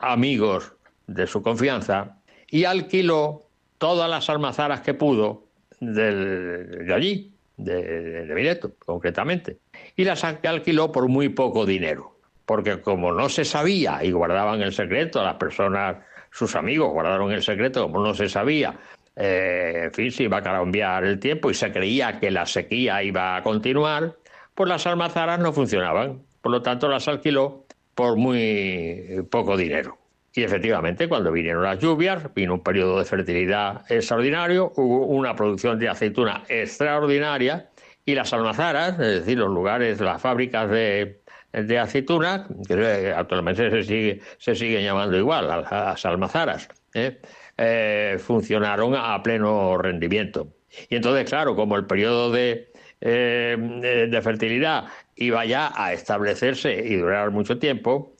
S12: amigos de su confianza y alquiló todas las almazaras que pudo del- de allí, de, de Mileto, concretamente. Y las al- alquiló por muy poco dinero, porque como no se sabía y guardaban el secreto, las personas, sus amigos guardaron el secreto, como no se sabía, eh, en fin, se iba a cambiar el tiempo y se creía que la sequía iba a continuar, pues las almazaras no funcionaban. Por lo tanto, las alquiló por muy poco dinero. Y efectivamente, cuando vinieron las lluvias, vino un periodo de fertilidad extraordinario, hubo una producción de aceituna extraordinaria y las almazaras, es decir, los lugares, las fábricas de, de aceituna, que eh, actualmente se, sigue, se siguen llamando igual, las, almazaras, ¿eh? Eh, funcionaron a pleno rendimiento. Y entonces, claro, como el periodo de, de, fertilidad iba ya a establecerse y durar mucho tiempo,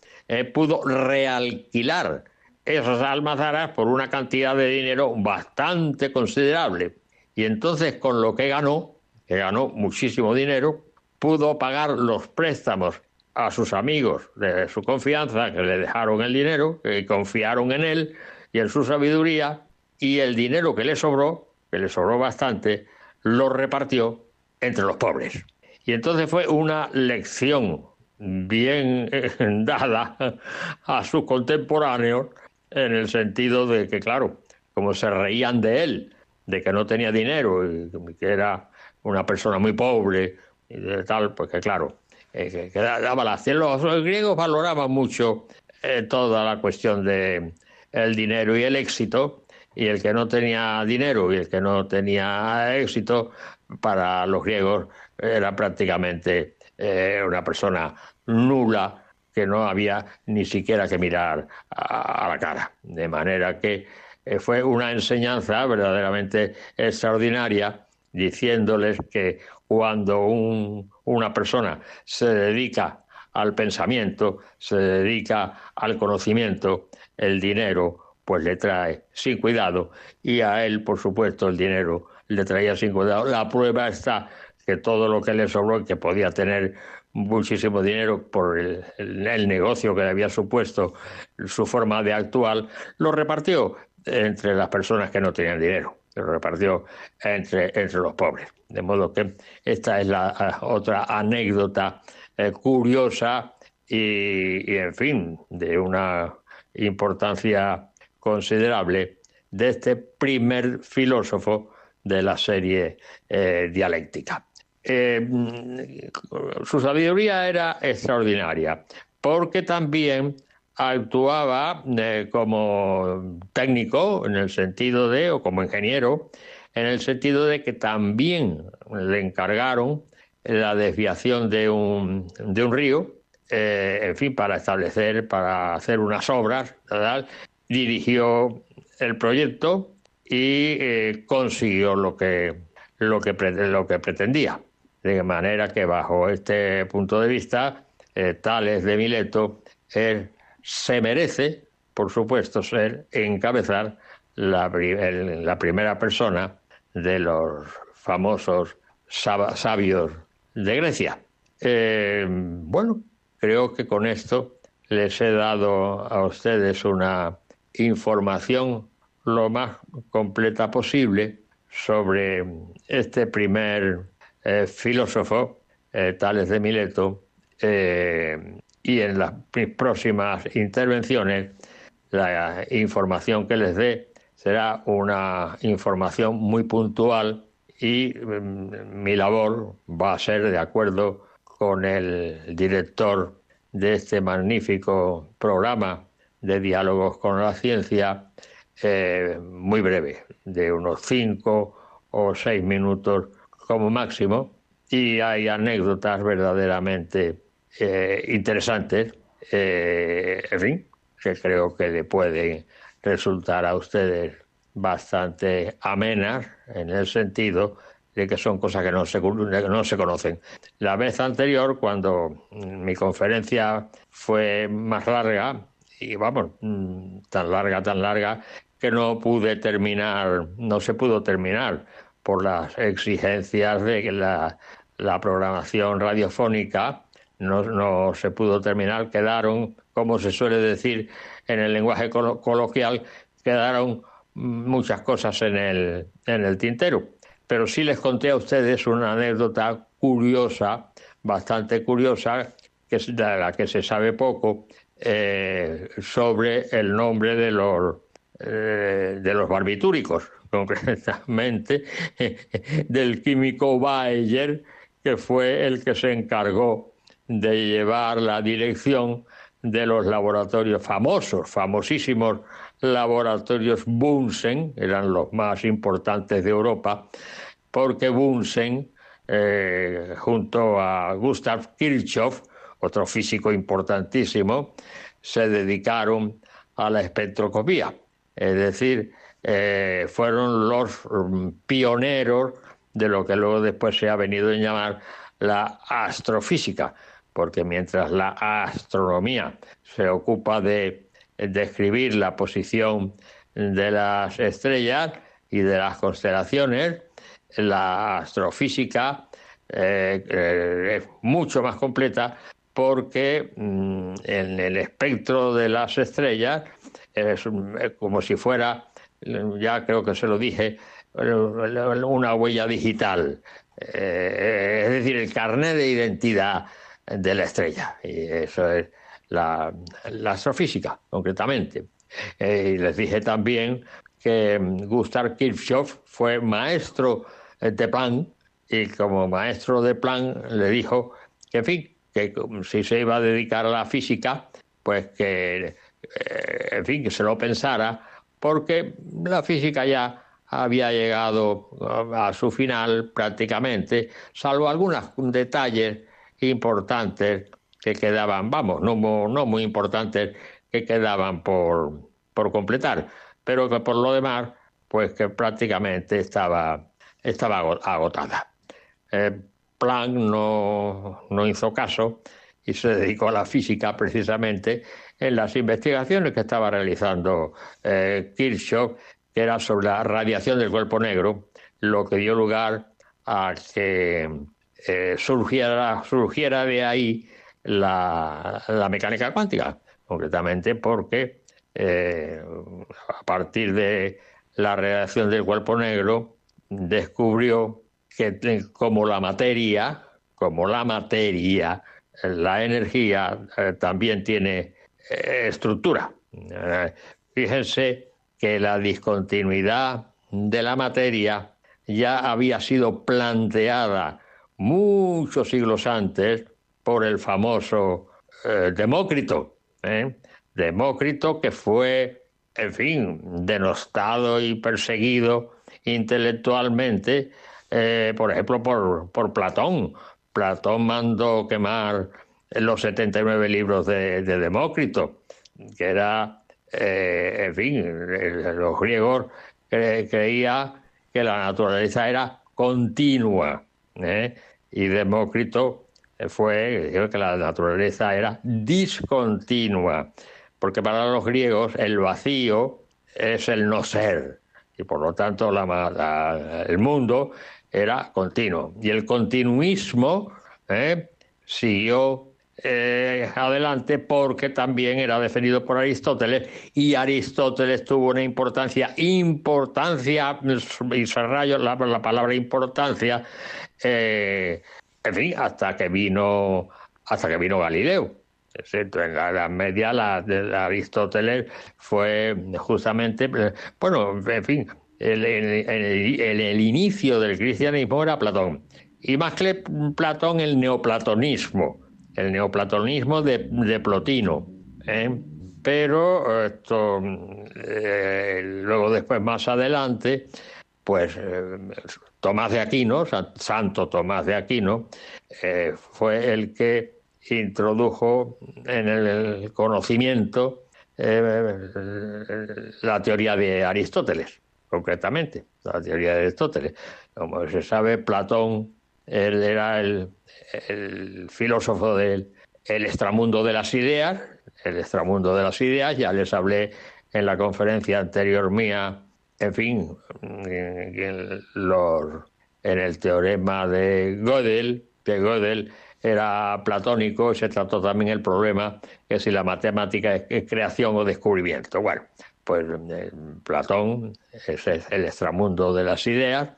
S12: pudo realquilar esas almazaras por una cantidad de dinero bastante considerable. Y entonces con lo que ganó, que ganó muchísimo dinero, pudo pagar los préstamos a sus amigos de su confianza, que le dejaron el dinero, que confiaron en él y en su sabiduría, y el dinero que le sobró, que le sobró bastante, lo repartió entre los pobres. Y entonces fue una lección bien eh, dada a sus contemporáneos en el sentido de que, claro, como se reían de él, de que no tenía dinero y que era una persona muy pobre y de tal, pues que claro, eh, que, daba la los griegos valoraban mucho eh, toda la cuestión de el dinero y el éxito y el que no tenía dinero y el que no tenía éxito, para los griegos era prácticamente eh, una persona nula que no había ni siquiera que mirar a, a la cara. De manera que eh, fue una enseñanza verdaderamente extraordinaria, diciéndoles que cuando un- una persona se dedica al pensamiento, se dedica al conocimiento, el dinero pues le trae sin cuidado y a él, por supuesto, el dinero le traía sin cuidado. La prueba está que todo lo que le sobró que podía tener muchísimo dinero por el- el negocio que le había supuesto su forma de actuar, lo repartió entre las personas que no tenían dinero, lo repartió entre, entre los pobres. De modo que esta es la ah, otra anécdota eh, curiosa y, en fin, de una importancia considerable de este primer filósofo de la serie eh, dialéctica. Eh, mm, su sabiduría era extraordinaria, porque también actuaba eh, como técnico en el sentido de, o como ingeniero, en el sentido de que también le encargaron la desviación de un, de un río, eh, en fin, para establecer, para hacer unas obras, ¿verdad? dirigió el proyecto y eh, consiguió lo que, lo, que, lo que pretendía. De manera que bajo este punto de vista, Tales de Mileto él se merece, por supuesto, ser encabezar la, la primera persona de los famosos sab- sabios de Grecia. Eh, bueno, creo que con esto les he dado a ustedes una información lo más completa posible sobre este primer eh, filósofo, eh, Tales de Mileto, y en las próximas intervenciones la información que les dé será una información muy puntual y mm, mi labor va a ser de acuerdo con el director de este magnífico programa de diálogos con la ciencia, eh, muy breve, de unos cinco o seis minutos como máximo, y hay anécdotas verdaderamente eh, interesantes, eh, en fin, que creo que le pueden resultar a ustedes bastante amenas en el sentido de que son cosas que no se, no se conocen. La vez anterior, cuando mi conferencia fue más larga, y vamos, mm, tan larga, tan larga, que no pude terminar, no se pudo terminar por las exigencias de la programación radiofónica no, no se pudo terminar, quedaron, como se suele decir en el lenguaje colo- coloquial, quedaron muchas cosas en el, en el tintero. Pero sí les conté a ustedes una anécdota curiosa, bastante curiosa, que de la que se sabe poco, eh, sobre el nombre de los, eh, de los barbitúricos, concretamente del químico Baeyer, que fue el que se encargó de llevar la dirección de los laboratorios famosos, famosísimos laboratorios Bunsen, eran los más importantes de Europa, porque Bunsen, eh, junto a Gustav Kirchhoff, otro físico importantísimo, se dedicaron a la espectroscopía. Es decir, eh, fueron los mm, pioneros de lo que luego después se ha venido a llamar la astrofísica, porque mientras la astronomía se ocupa de describir la posición de las estrellas y de las constelaciones, la astrofísica eh, eh, es mucho más completa porque mm, en el espectro de las estrellas es como si fuera, ya creo que se lo dije, una huella digital, eh, es decir, el carnet de identidad de la estrella. Y eso es la, astrofísica, concretamente. Eh, y les dije también que mm, Gustav Kirchhoff fue maestro eh, de Planck y como maestro de Planck le dijo que, en fin, que mm, si se iba a dedicar a la física, pues que, eh, en fin, que se lo pensara porque la física ya había llegado a su final prácticamente, salvo algunos detalles importantes que quedaban, vamos, no, no muy importantes, que quedaban por, por completar, pero que por lo demás, pues que prácticamente estaba, estaba agotada. Planck no, no hizo caso y se dedicó a la física precisamente en las investigaciones que estaba realizando eh, Kirchhoff, que era sobre la radiación del cuerpo negro, lo que dio lugar a que eh, surgiera, surgiera de ahí la, la mecánica cuántica, concretamente porque eh, a partir de la radiación del cuerpo negro descubrió que como la materia, como la materia, la energía eh, también tiene estructura. fíjense que la discontinuidad de la materia ya había sido planteada muchos siglos antes por el famoso eh, Demócrito. ¿eh? Demócrito que fue, en fin, denostado y perseguido intelectualmente, eh, por ejemplo, por, por, Platón. Platón mandó quemar los 79 libros de, de Demócrito, que era, en fin, los griegos creían que la naturaleza era continua. Y Demócrito fue que la naturaleza era discontinua, porque para los griegos el vacío es el no ser, y por lo tanto el mundo era continuo. Y el continuismo ¿eh? siguió eh, adelante porque también era defendido por Aristóteles y Aristóteles tuvo una importancia, importancia, y se la, la palabra importancia, eh, en fin, hasta que vino, hasta que vino Galileo. En la Edad Media, la de Aristóteles fue justamente, bueno, en fin, el, inicio del cristianismo era Platón. Y más que Platón, el neoplatonismo, el neoplatonismo de, de Plotino. ¿eh? Pero esto, eh, luego después, más adelante, pues eh, Tomás de Aquino, Santo Tomás de Aquino, eh, fue el que introdujo en el conocimiento eh, la teoría de Aristóteles, concretamente, la teoría de Aristóteles. Como se sabe, Platón él era el, filósofo del el extramundo de las ideas, el extramundo de las ideas, ya les hablé en la conferencia anterior mía en fin, en, en el teorema de Gödel, que Gödel era platónico, se trató también el problema que si la matemática es, creación o descubrimiento. Bueno, pues eh, Platón es el extramundo de las ideas,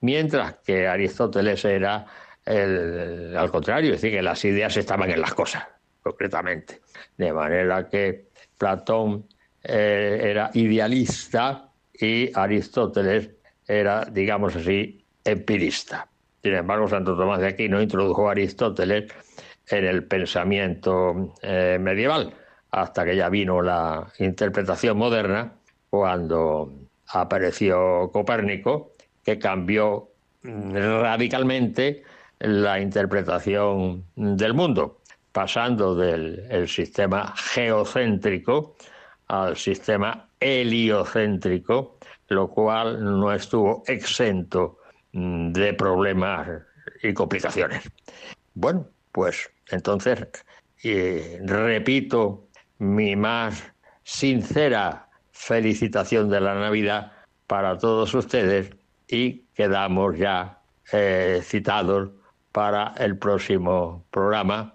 S12: mientras que Aristóteles era el, al contrario, es decir, que las ideas estaban en las cosas, concretamente. De manera que Platón eh, era idealista y Aristóteles era, digamos así, empirista. Sin embargo, Santo Tomás de Aquino introdujo a Aristóteles en el pensamiento eh, medieval, hasta que ya vino la interpretación moderna, cuando apareció Copérnico, que cambió mm, radicalmente la interpretación del mundo, pasando del sistema geocéntrico al sistema heliocéntrico, lo cual no estuvo exento mm, de problemas y complicaciones. Bueno, pues entonces repito mi más sincera felicitación de la Navidad para todos ustedes y quedamos ya eh, citados para el próximo programa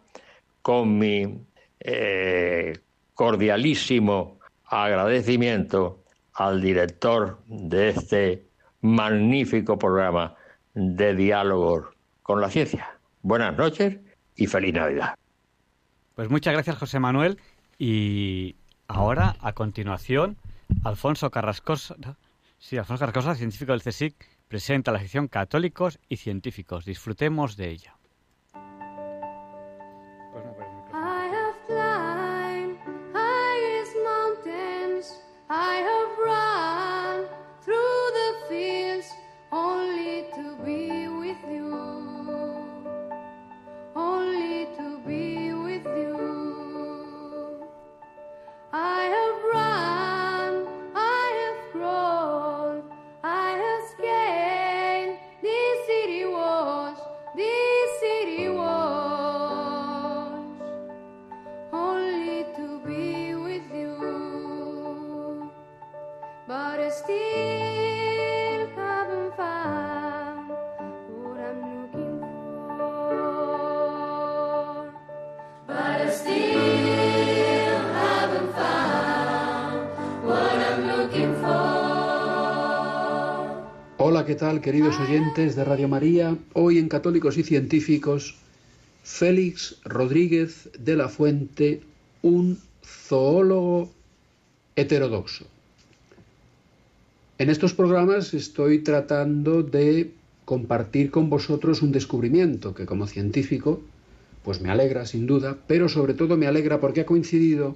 S12: con mi eh, cordialísimo agradecimiento al director de este magnífico programa de diálogos con la ciencia. Buenas noches y feliz Navidad.
S1: Pues muchas gracias, José Manuel. Y ahora, a continuación, Alfonso Carrascosa, sí, Alfonso Carrascosa, científico del CSIC, presenta la sección Católicos y Científicos. Disfrutemos de ella.
S13: ¿Qué tal, queridos oyentes de Radio María? Hoy en Católicos y Científicos, Félix Rodríguez de la Fuente, un zoólogo heterodoxo. En estos programas estoy tratando de compartir con vosotros un descubrimiento que como científico pues me alegra sin duda, pero sobre todo me alegra porque ha coincidido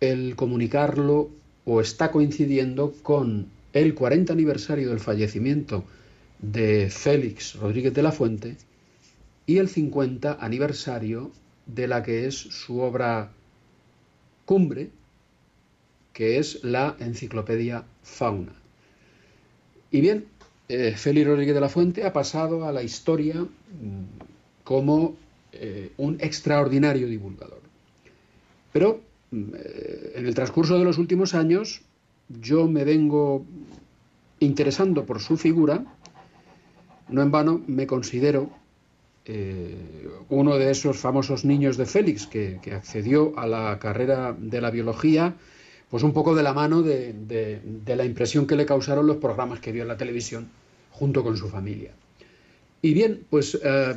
S13: el comunicarlo o está coincidiendo con el 40 aniversario del fallecimiento de Félix Rodríguez de la Fuente y el 50 aniversario de la que es su obra cumbre, que es la Enciclopedia Fauna. Y bien, eh, Félix Rodríguez de la Fuente ha pasado a la historia mm, como eh, un extraordinario divulgador. Pero mm, eh, en el transcurso de los últimos años yo me vengo interesando por su figura, no en vano me considero eh, uno de esos famosos niños de Félix que, accedió a la carrera de la biología, pues un poco de la mano de, la impresión que le causaron los programas que vio en la televisión junto con su familia. Y bien, pues eh,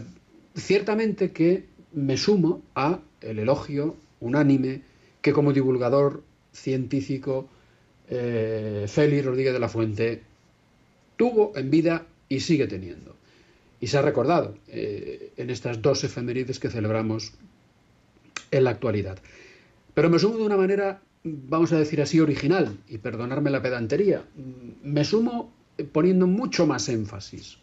S13: ciertamente que me sumo a el elogio unánime que como divulgador científico eh, Félix Rodríguez de la Fuente tuvo en vida y sigue teniendo. Y se ha recordado eh, en estas dos efemérides que celebramos en la actualidad. Pero me sumo de una manera, vamos a decir así, original, y perdonarme la pedantería. Me sumo poniendo mucho más énfasis.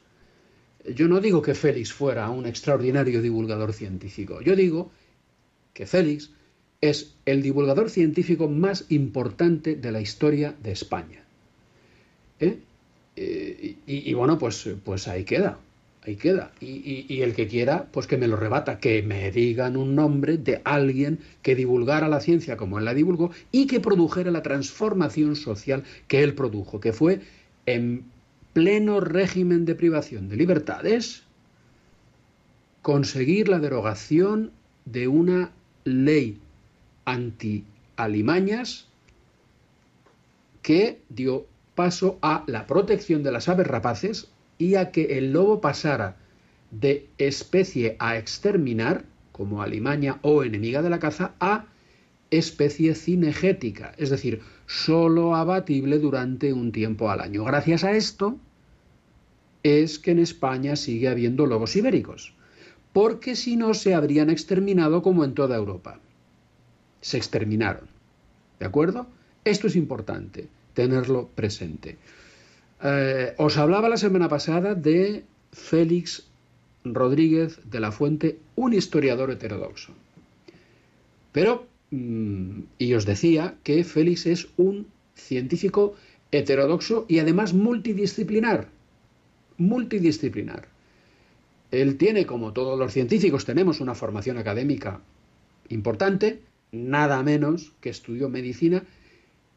S13: Yo no digo que Félix fuera un extraordinario divulgador científico. Yo digo que Félix es el divulgador científico más importante de la historia de España. ¿Eh? Eh, y, bueno, pues, pues ahí queda, ahí queda. Y, y, el que quiera, pues que me lo rebata, que me digan un nombre de alguien que divulgara la ciencia como él la divulgó y que produjera la transformación social que él produjo, que fue en pleno régimen de privación de libertades, conseguir la derogación de una ley anti-alimañas que dio paso a la protección de las aves rapaces y a que el lobo pasara de especie a exterminar, como alimaña o enemiga de la caza, a especie cinegética, es decir, solo abatible durante un tiempo al año. Gracias a esto es que en España sigue habiendo lobos ibéricos, porque si no se habrían exterminado como en toda Europa se exterminaron. ¿De acuerdo? Esto es importante, tenerlo presente. Eh, os hablaba la semana pasada de Félix Rodríguez de la Fuente, un historiador heterodoxo. Pero, mm, y os decía que Félix es un científico heterodoxo y además multidisciplinar. Multidisciplinar. Él tiene, como todos los científicos, tenemos una formación académica importante, nada menos que estudió medicina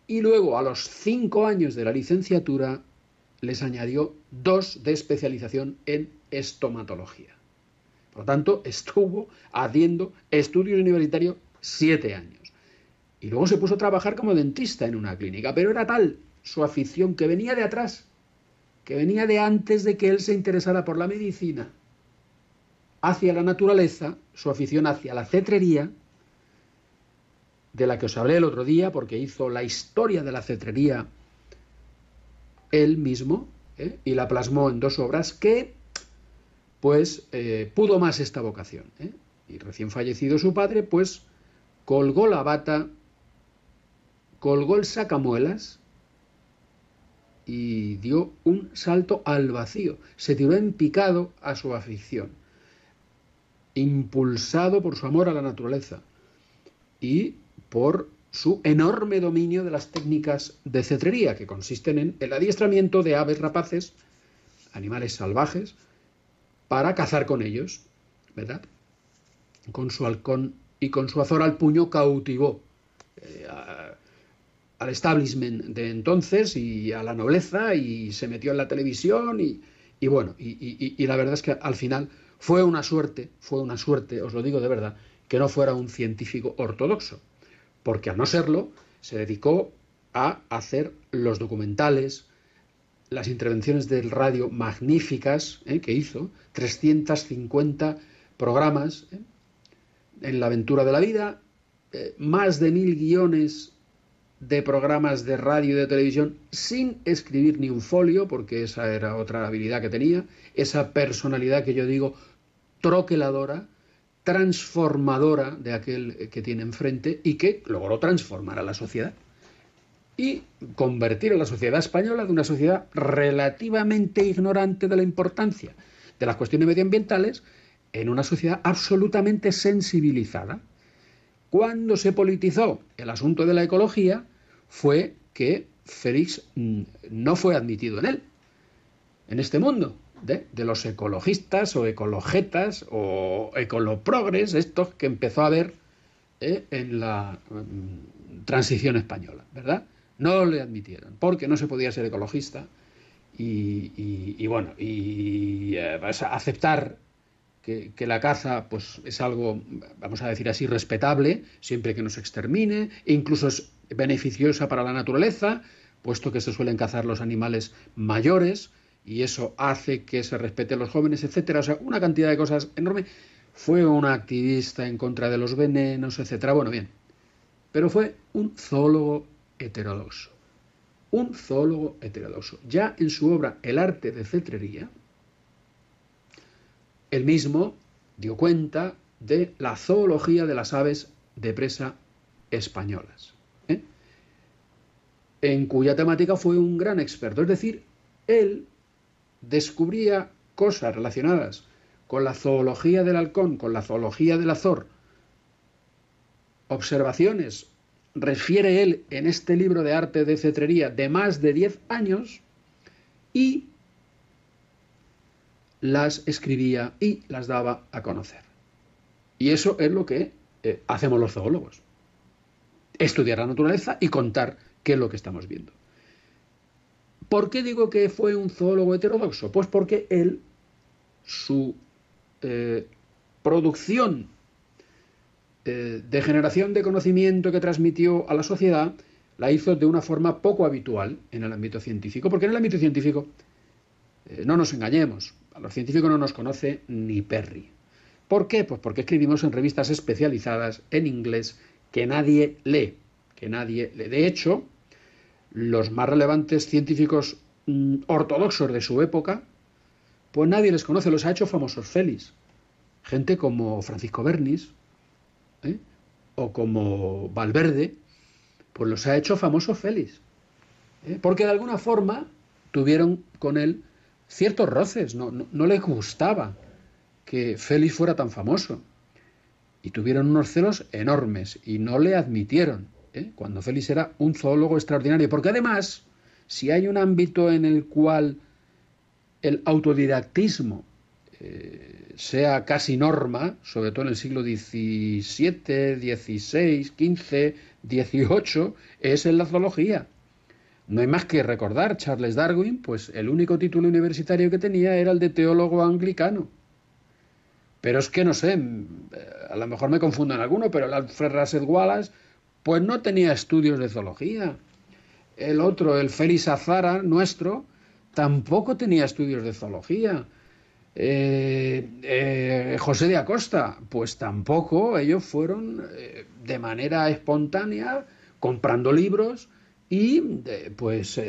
S13: y luego a los cinco años de la licenciatura les añadió dos de especialización en estomatología. Por lo tanto, estuvo haciendo estudios universitarios siete años. Y luego se puso a trabajar como dentista en una clínica, pero era tal su afición que venía de atrás, que venía de antes de que él se interesara por la medicina, hacia la naturaleza, su afición hacia la cetrería, de la que os hablé el otro día, porque hizo la historia de la cetrería él mismo, ¿eh? y la plasmó en dos obras que, pues, eh, pudo más esta vocación. ¿eh? Y recién fallecido su padre, pues, colgó la bata, colgó el sacamuelas y dio un salto al vacío. Se tiró en picado a su afición, impulsado por su amor a la naturaleza. Y por su enorme dominio de las técnicas de cetrería, que consisten en el adiestramiento de aves rapaces, animales salvajes, para cazar con ellos, ¿verdad? Con su halcón y con su azor al puño cautivó eh, al establishment de entonces y a la nobleza y se metió en la televisión y, bueno, y la verdad es que al final fue una suerte, fue una suerte, os lo digo de verdad, que no fuera un científico ortodoxo porque al no serlo, se dedicó a hacer los documentales, las intervenciones del radio magníficas ¿eh? que hizo, 350 programas ¿eh? en la aventura de la vida, eh, más de mil guiones de programas de radio y de televisión sin escribir ni un folio, porque esa era otra habilidad que tenía, esa personalidad que yo digo troqueladora, transformadora de aquel que tiene enfrente y que logró transformar a la sociedad y convertir a la sociedad española de una sociedad relativamente ignorante de la importancia de las cuestiones medioambientales en una sociedad absolutamente sensibilizada. Cuando se politizó el asunto de la ecología fue que Félix mm, no fue admitido en él, en este mundo, de, los ecologistas o ecologetas o ecoloprogres, estos que empezó a haber eh, en la mm, transición española, ¿verdad? No le admitieron, porque no se podía ser ecologista y, y- bueno, y eh, aceptar que, que la caza pues es algo, vamos a decir así, respetable, siempre que no se extermine, e incluso es beneficiosa para la naturaleza, puesto que se suelen cazar los animales mayores y eso hace que se respete a los jóvenes, etcétera. O sea, una cantidad de cosas enorme. Fue un activista en contra de los venenos, etcétera. Bueno, bien. Pero fue un zoólogo heterodoxo. Un zoólogo heterodoxo. Ya en su obra El arte de cetrería, él mismo dio cuenta de la zoología de las aves de presa españolas, ¿eh? en cuya temática fue un gran experto. Es decir, él descubría cosas relacionadas con la zoología del halcón, con la zoología del azor, observaciones, refiere él en este libro de arte de cetrería de más de 10 años y las escribía y las daba a conocer. Y eso es lo que eh, hacemos los zoólogos. Estudiar la naturaleza y contar qué es lo que estamos viendo. ¿Por qué digo que fue un zoólogo heterodoxo? Pues porque él, su eh, producción eh, de generación de conocimiento que transmitió a la sociedad, la hizo de una forma poco habitual en el ámbito científico. Porque en el ámbito científico, eh, no nos engañemos, a los científicos no nos conoce ni Perry. ¿Por qué? Pues porque escribimos en revistas especializadas en inglés que nadie lee, que nadie lee. De hecho, los más relevantes científicos mm, ortodoxos de su época, pues nadie les conoce, los ha hecho famosos Félix. Gente como Francisco Bernis, ¿eh? o como Valverde, pues los ha hecho famosos Félix. ¿eh? Porque de alguna forma tuvieron con él ciertos roces, no, no, no les gustaba que Félix fuera tan famoso. Y tuvieron unos celos enormes y no le admitieron, ¿eh? cuando Félix era un zoólogo extraordinario. Porque además, si hay un ámbito en el cual el autodidactismo eh, sea casi norma, sobre todo en el siglo XVII, XVI, XV, XVIII, es en la zoología. No hay más que recordar, Charles Darwin, pues el único título universitario que tenía era el de teólogo anglicano. Pero es que no sé, a lo mejor me confundo en alguno, pero el Alfred Russel Wallace, pues no tenía estudios de zoología. El otro, el Félix Azara, nuestro, tampoco tenía estudios de zoología. Eh, eh, José de Acosta, pues tampoco, ellos fueron eh, de manera espontánea comprando libros y pues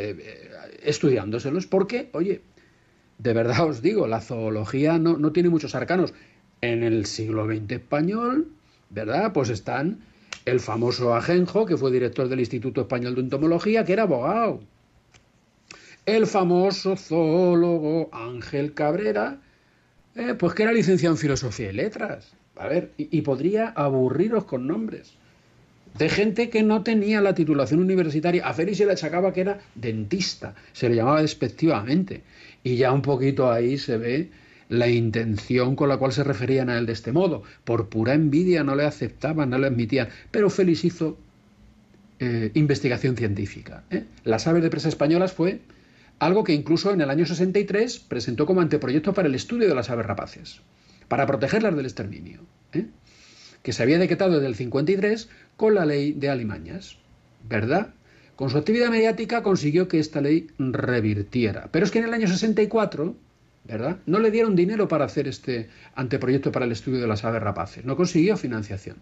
S13: estudiándoselos, porque, oye, de verdad os digo, la zoología no, no tiene muchos arcanos. En el siglo XX español, ¿verdad? Pues están el famoso Ajenjo, que fue director del Instituto Español de Entomología, que era abogado. El famoso zoólogo Ángel Cabrera, eh, pues que era licenciado en Filosofía y Letras. A ver, y, y podría aburriros con nombres de gente que no tenía la titulación universitaria. A Félix se le achacaba que era dentista, se le llamaba despectivamente. Y ya un poquito ahí se ve la intención con la cual se referían a él de este modo. Por pura envidia no le aceptaban, no le admitían. Pero Félix hizo eh, investigación científica. ¿eh? Las aves de presa españolas fue algo que incluso en el año 63 presentó como anteproyecto para el estudio de las aves rapaces, para protegerlas del exterminio. ¿eh? que se había decretado desde el 53 con la ley de alimañas, ¿verdad? Con su actividad mediática consiguió que esta ley revirtiera. Pero es que en el año 64, No le dieron dinero para hacer este anteproyecto para el estudio de las aves rapaces. No consiguió financiación.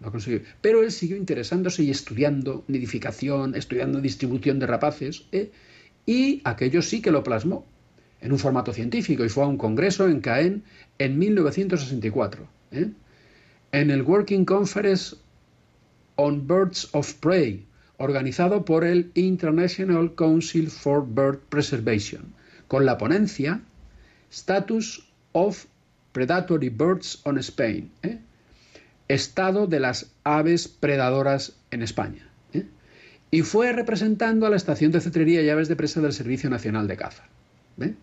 S13: No consiguió. Pero él siguió interesándose y estudiando nidificación, estudiando distribución de rapaces, ¿eh? y aquello sí que lo plasmó en un formato científico y fue a un congreso en Caen en 1964. ¿eh? En el Working Conference on Birds of Prey, organizado por el International Council for Bird Preservation, con la ponencia Status of Predatory Birds on Spain, ¿eh? estado de las aves predadoras en España. ¿eh? Y fue representando a la estación de cetrería y aves de presa del Servicio Nacional de Caza. ¿eh?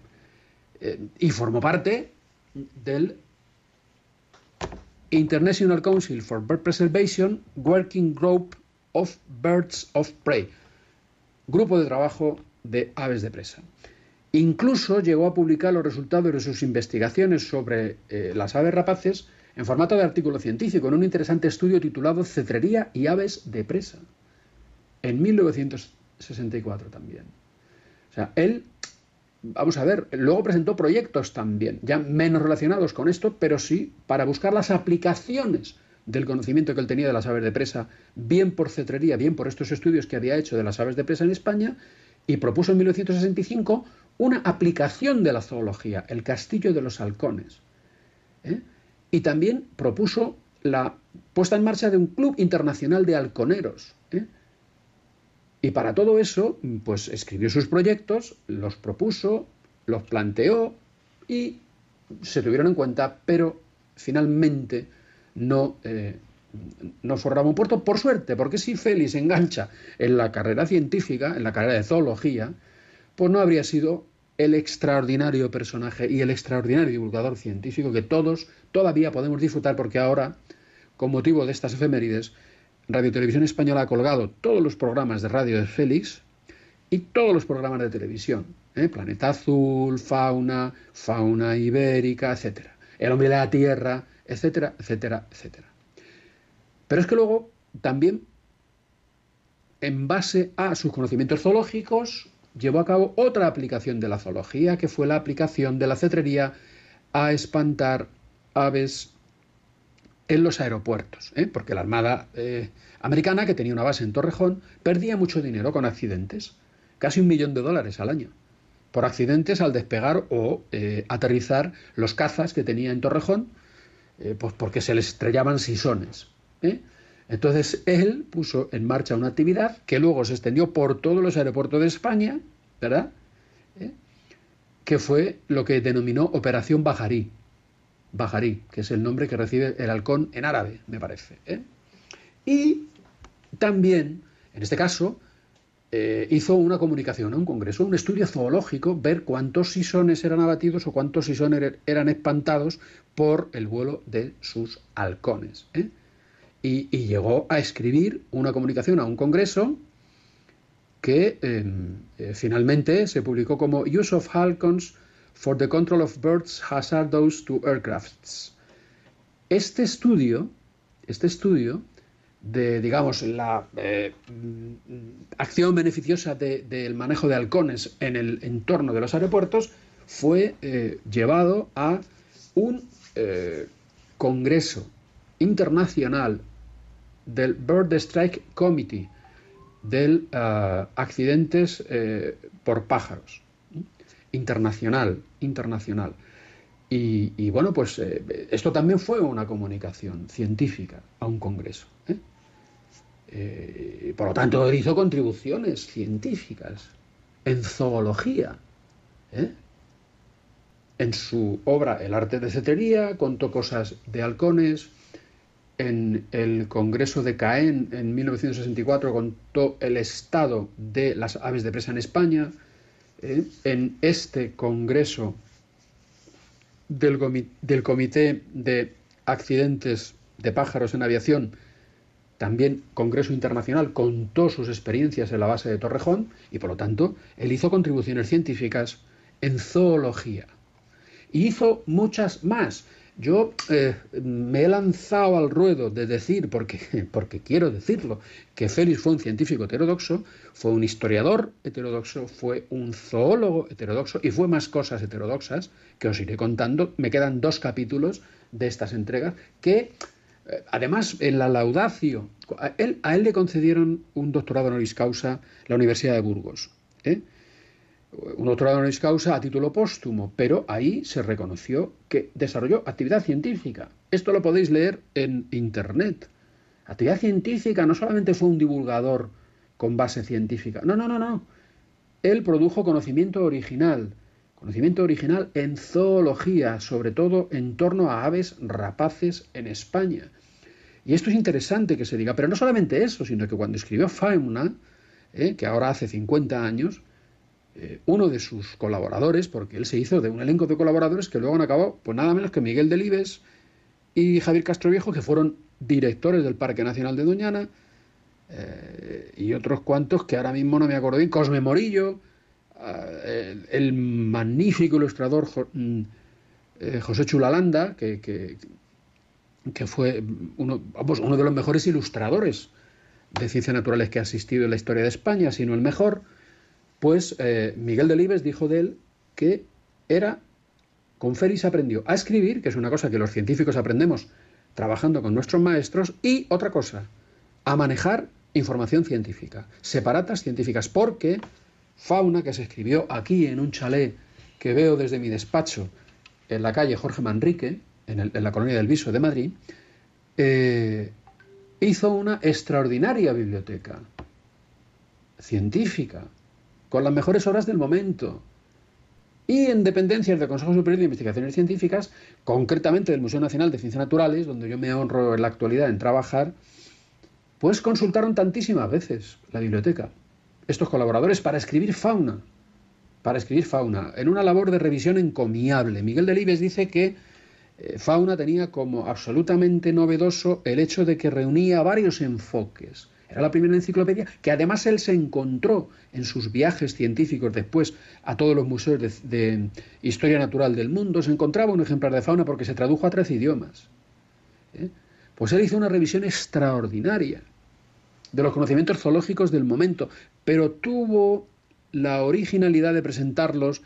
S13: y formó parte del International Council for Bird Preservation Working Group of Birds of Prey, grupo de trabajo de aves de presa. Incluso llegó a publicar los resultados de sus investigaciones sobre eh, las aves rapaces en formato de artículo científico, en un interesante estudio titulado Cetrería y aves de presa, en 1964 también. O sea, él, vamos a ver, luego presentó proyectos también, ya menos relacionados con esto, pero sí para buscar las aplicaciones del conocimiento que él tenía de las aves de presa, bien por cetrería, bien por estos estudios que había hecho de las aves de presa en España, y propuso en 1965 una aplicación de la zoología, el castillo de los halcones. ¿eh? Y también propuso la puesta en marcha de un club internacional de halconeros. ¿eh? Y para todo eso, pues escribió sus proyectos, los propuso, los planteó y se tuvieron en cuenta, pero finalmente no, eh, no forraba un puerto, por suerte, porque si Félix engancha en la carrera científica, en la carrera de zoología, pues no habría sido el extraordinario personaje y el extraordinario divulgador científico que todos todavía podemos disfrutar porque ahora, con motivo de estas efemérides, Radio Televisión Española ha colgado todos los programas de radio de Félix y todos los programas de televisión. ¿eh? Planeta Azul, Fauna, Fauna Ibérica, etc. El hombre de la Tierra, etcétera, etcétera, etcétera. Pero es que luego también, en base a sus conocimientos zoológicos, llevó a cabo otra aplicación de la zoología, que fue la aplicación de la cetrería a espantar aves en los aeropuertos, ¿eh? porque la Armada eh, americana, que tenía una base en Torrejón, perdía mucho dinero con accidentes, casi un millón de dólares al año, por accidentes al despegar o eh, aterrizar los cazas que tenía en Torrejón, pues porque se les estrellaban sisones. Entonces él puso en marcha una actividad que luego se extendió por todos los aeropuertos de España, ¿verdad? ¿Eh? Que fue lo que denominó Operación Bajarí. Bajarí, que es el nombre que recibe el halcón en árabe, me parece. ¿eh? Y también, en este caso, eh, hizo una comunicación a un congreso, un estudio zoológico, ver cuántos sisones eran abatidos o cuántos sisones er-, eran espantados por el vuelo de sus halcones. ¿eh? Y, llegó a escribir una comunicación a un congreso que em, eh, finalmente se publicó como Use of Halcons for the Control of Birds Hazardous to Aircrafts. Este estudio, este estudio de, digamos, la eh, acción beneficiosa del manejo de halcones en el entorno de los aeropuertos fue eh, llevado a un congreso internacional del Bird Strike Committee, del uh, accidentes eh, por pájaros, internacional, internacional. Y, bueno, pues eh, esto también fue una comunicación científica a un congreso. ¿eh? Por lo tanto, hizo contribuciones científicas en zoología. En su obra El arte de cetería contó cosas de halcones, en el Congreso de Caen en 1964 contó el estado de las aves de presa en España. ¿eh? En este Congreso del, del Comité de Accidentes de Pájaros en Aviación, también Congreso Internacional, contó sus experiencias en la base de Torrejón y por lo tanto él hizo contribuciones científicas en zoología. Y hizo muchas más Yo eh, me he lanzado al ruedo de decir, porque, porque quiero decirlo, que Félix fue un científico heterodoxo, fue un historiador heterodoxo, fue un zoólogo heterodoxo y fue más cosas heterodoxas que os iré contando. Me quedan dos capítulos de estas entregas que, eh, además, en la a él, a él le concedieron un doctorado honoris causa la Universidad de Burgos. ¿eh? Un doctorado honoris causa a título póstumo, pero ahí se reconoció que desarrolló actividad científica. Esto lo podéis leer en Internet. Actividad científica no solamente fue un divulgador con base científica, no, no, no, no. Él produjo conocimiento original, conocimiento original en zoología, sobre todo en torno a aves rapaces en España. Y esto es interesante que se diga, pero no solamente eso, sino que cuando escribió Fauna, eh, que ahora hace 50 años, eh, uno de sus colaboradores, porque él se hizo de un elenco de colaboradores que luego han acabado, pues nada menos que Miguel Delibes y Javier Castroviejo, que fueron directores del Parque Nacional de Doñana, eh, y otros cuantos que ahora mismo no me acuerdo bien, Cosme Morillo, eh, el, magnífico ilustrador mm, José Chulalanda, que, que, fue uno, uno de los mejores ilustradores de ciencias naturales que ha asistido en la historia de España, sino el mejor, pues eh, Miguel Delibes dijo de él que era, con Félix aprendió a escribir, que es una cosa que los científicos aprendemos trabajando con nuestros maestros, y otra cosa, a manejar información científica, separatas científicas, porque Fauna, que se escribió aquí en un chalet que veo desde mi despacho en la calle Jorge Manrique, en, la colonia del Viso de Madrid, eh, hizo una extraordinaria biblioteca científica, con las mejores obras del momento. Y en dependencias del Consejo Superior de Investigaciones Científicas, concretamente del Museo Nacional de Ciencias Naturales, donde yo me honro en la actualidad en trabajar, pues consultaron tantísimas veces la biblioteca, estos colaboradores, para escribir fauna, para escribir fauna, en una labor de revisión encomiable. Miguel Delibes dice que eh, fauna tenía como absolutamente novedoso el hecho de que reunía varios enfoques era la primera enciclopedia que además él se encontró en sus viajes científicos después a todos los museos de, historia natural del mundo. Se encontraba un ejemplar de fauna porque se tradujo a tres idiomas. ¿eh? Pues él hizo una revisión extraordinaria de los conocimientos zoológicos del momento, pero tuvo la originalidad de presentarlos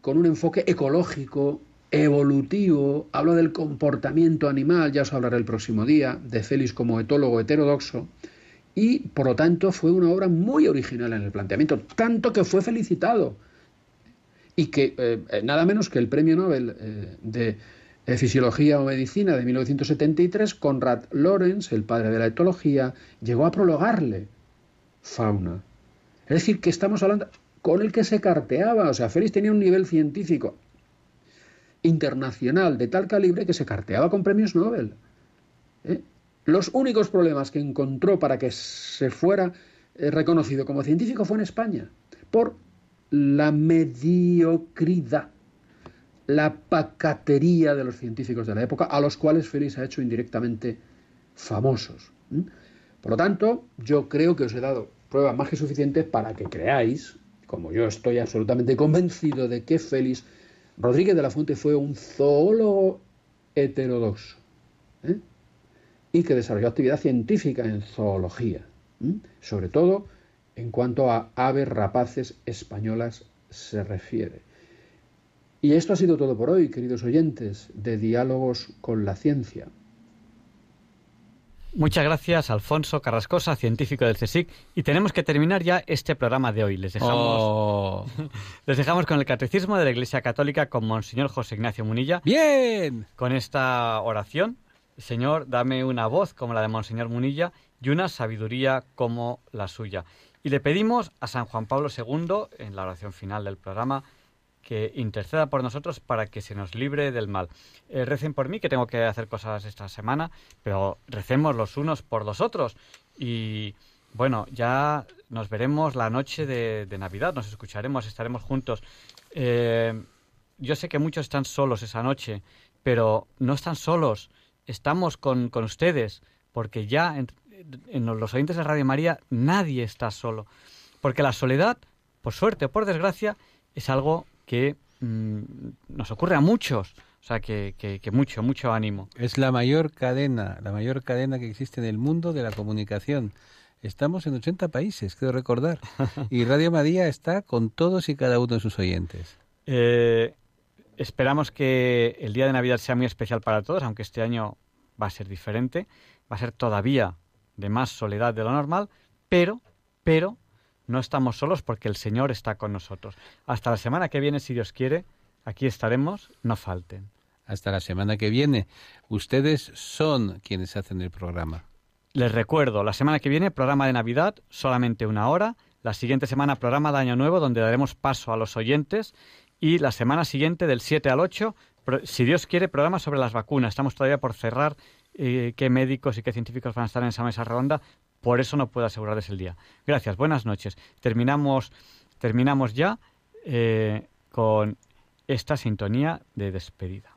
S13: con un enfoque ecológico, evolutivo, hablo del comportamiento animal, ya os hablaré el próximo día, de Félix como etólogo heterodoxo, y por lo tanto fue una obra muy original en el planteamiento, tanto que fue felicitado y que eh, nada menos que el premio Nobel eh, de Fisiología o Medicina de 1973, Conrad Lorenz, el padre de la etología, llegó a prologarle fauna. Es decir, que estamos hablando con el que se carteaba, o sea, Félix tenía un nivel científico internacional de tal calibre que se carteaba con premios Nobel. ¿eh? Los únicos problemas que encontró para que se fuera eh, reconocido como científico fue en España, por la mediocridad, la pacatería de los científicos de la época, a los cuales Félix ha hecho indirectamente famosos. Por lo tanto, yo creo que os he dado pruebas más que suficientes para que creáis, como yo estoy absolutamente convencido de que Félix Rodríguez de la Fuente fue un zoólogo heterodoxo. ¿eh? Y que desarrolló actividad científica en zoología, sobre todo en cuanto a aves rapaces españolas se refiere. Y esto ha sido todo por hoy, queridos oyentes, de Diálogos con la Ciencia.
S1: Muchas gracias, Alfonso Carrascosa, científico del CSIC. Y tenemos que terminar ya este programa de hoy. Les dejamos,
S2: oh.
S1: les dejamos con el Catecismo de la Iglesia Católica con Monseñor José Ignacio Munilla.
S2: ¡Bien!
S1: Con esta oración Señor, dame una voz como la de Monseñor Munilla y una sabiduría como la suya. Y le pedimos a San Juan Pablo II, en la oración final del programa, que interceda por nosotros para que se nos libre del mal. Eh, recen por mí, que tengo que hacer cosas esta semana, pero recemos los unos por los otros. Y bueno, ya nos veremos la noche de, Navidad, nos escucharemos, estaremos juntos. Eh, yo sé que muchos están solos esa noche, pero no están solos estamos con, con ustedes, porque ya en, los oyentes de Radio María nadie está solo. Porque la soledad, por suerte o por desgracia, es algo que mm, nos ocurre a muchos. O sea que, que, que mucho, mucho ánimo.
S2: Es la mayor cadena, la mayor cadena que existe en el mundo de la comunicación. Estamos en 80 países, quiero recordar. Y Radio María está con todos y cada uno de sus oyentes.
S1: Eh, esperamos que el día de Navidad sea muy especial para todos, aunque este año va a ser diferente. Va a ser todavía de más soledad de lo normal, pero, pero, no estamos solos porque el Señor está con nosotros. Hasta la semana que viene, si Dios quiere, aquí estaremos, no falten.
S2: Hasta la semana que viene. Ustedes son quienes hacen el programa.
S1: Les recuerdo, la semana que viene, programa de Navidad, solamente una hora. La siguiente semana, programa de Año Nuevo, donde daremos paso a los oyentes. Y la semana siguiente, del 7 al 8, pro- si Dios quiere, programa sobre las vacunas. Estamos todavía por cerrar eh, qué médicos y qué científicos van a estar en esa mesa redonda. Por eso no puedo asegurarles el día. Gracias, buenas noches. Terminamos, terminamos ya eh, con esta sintonía de despedida.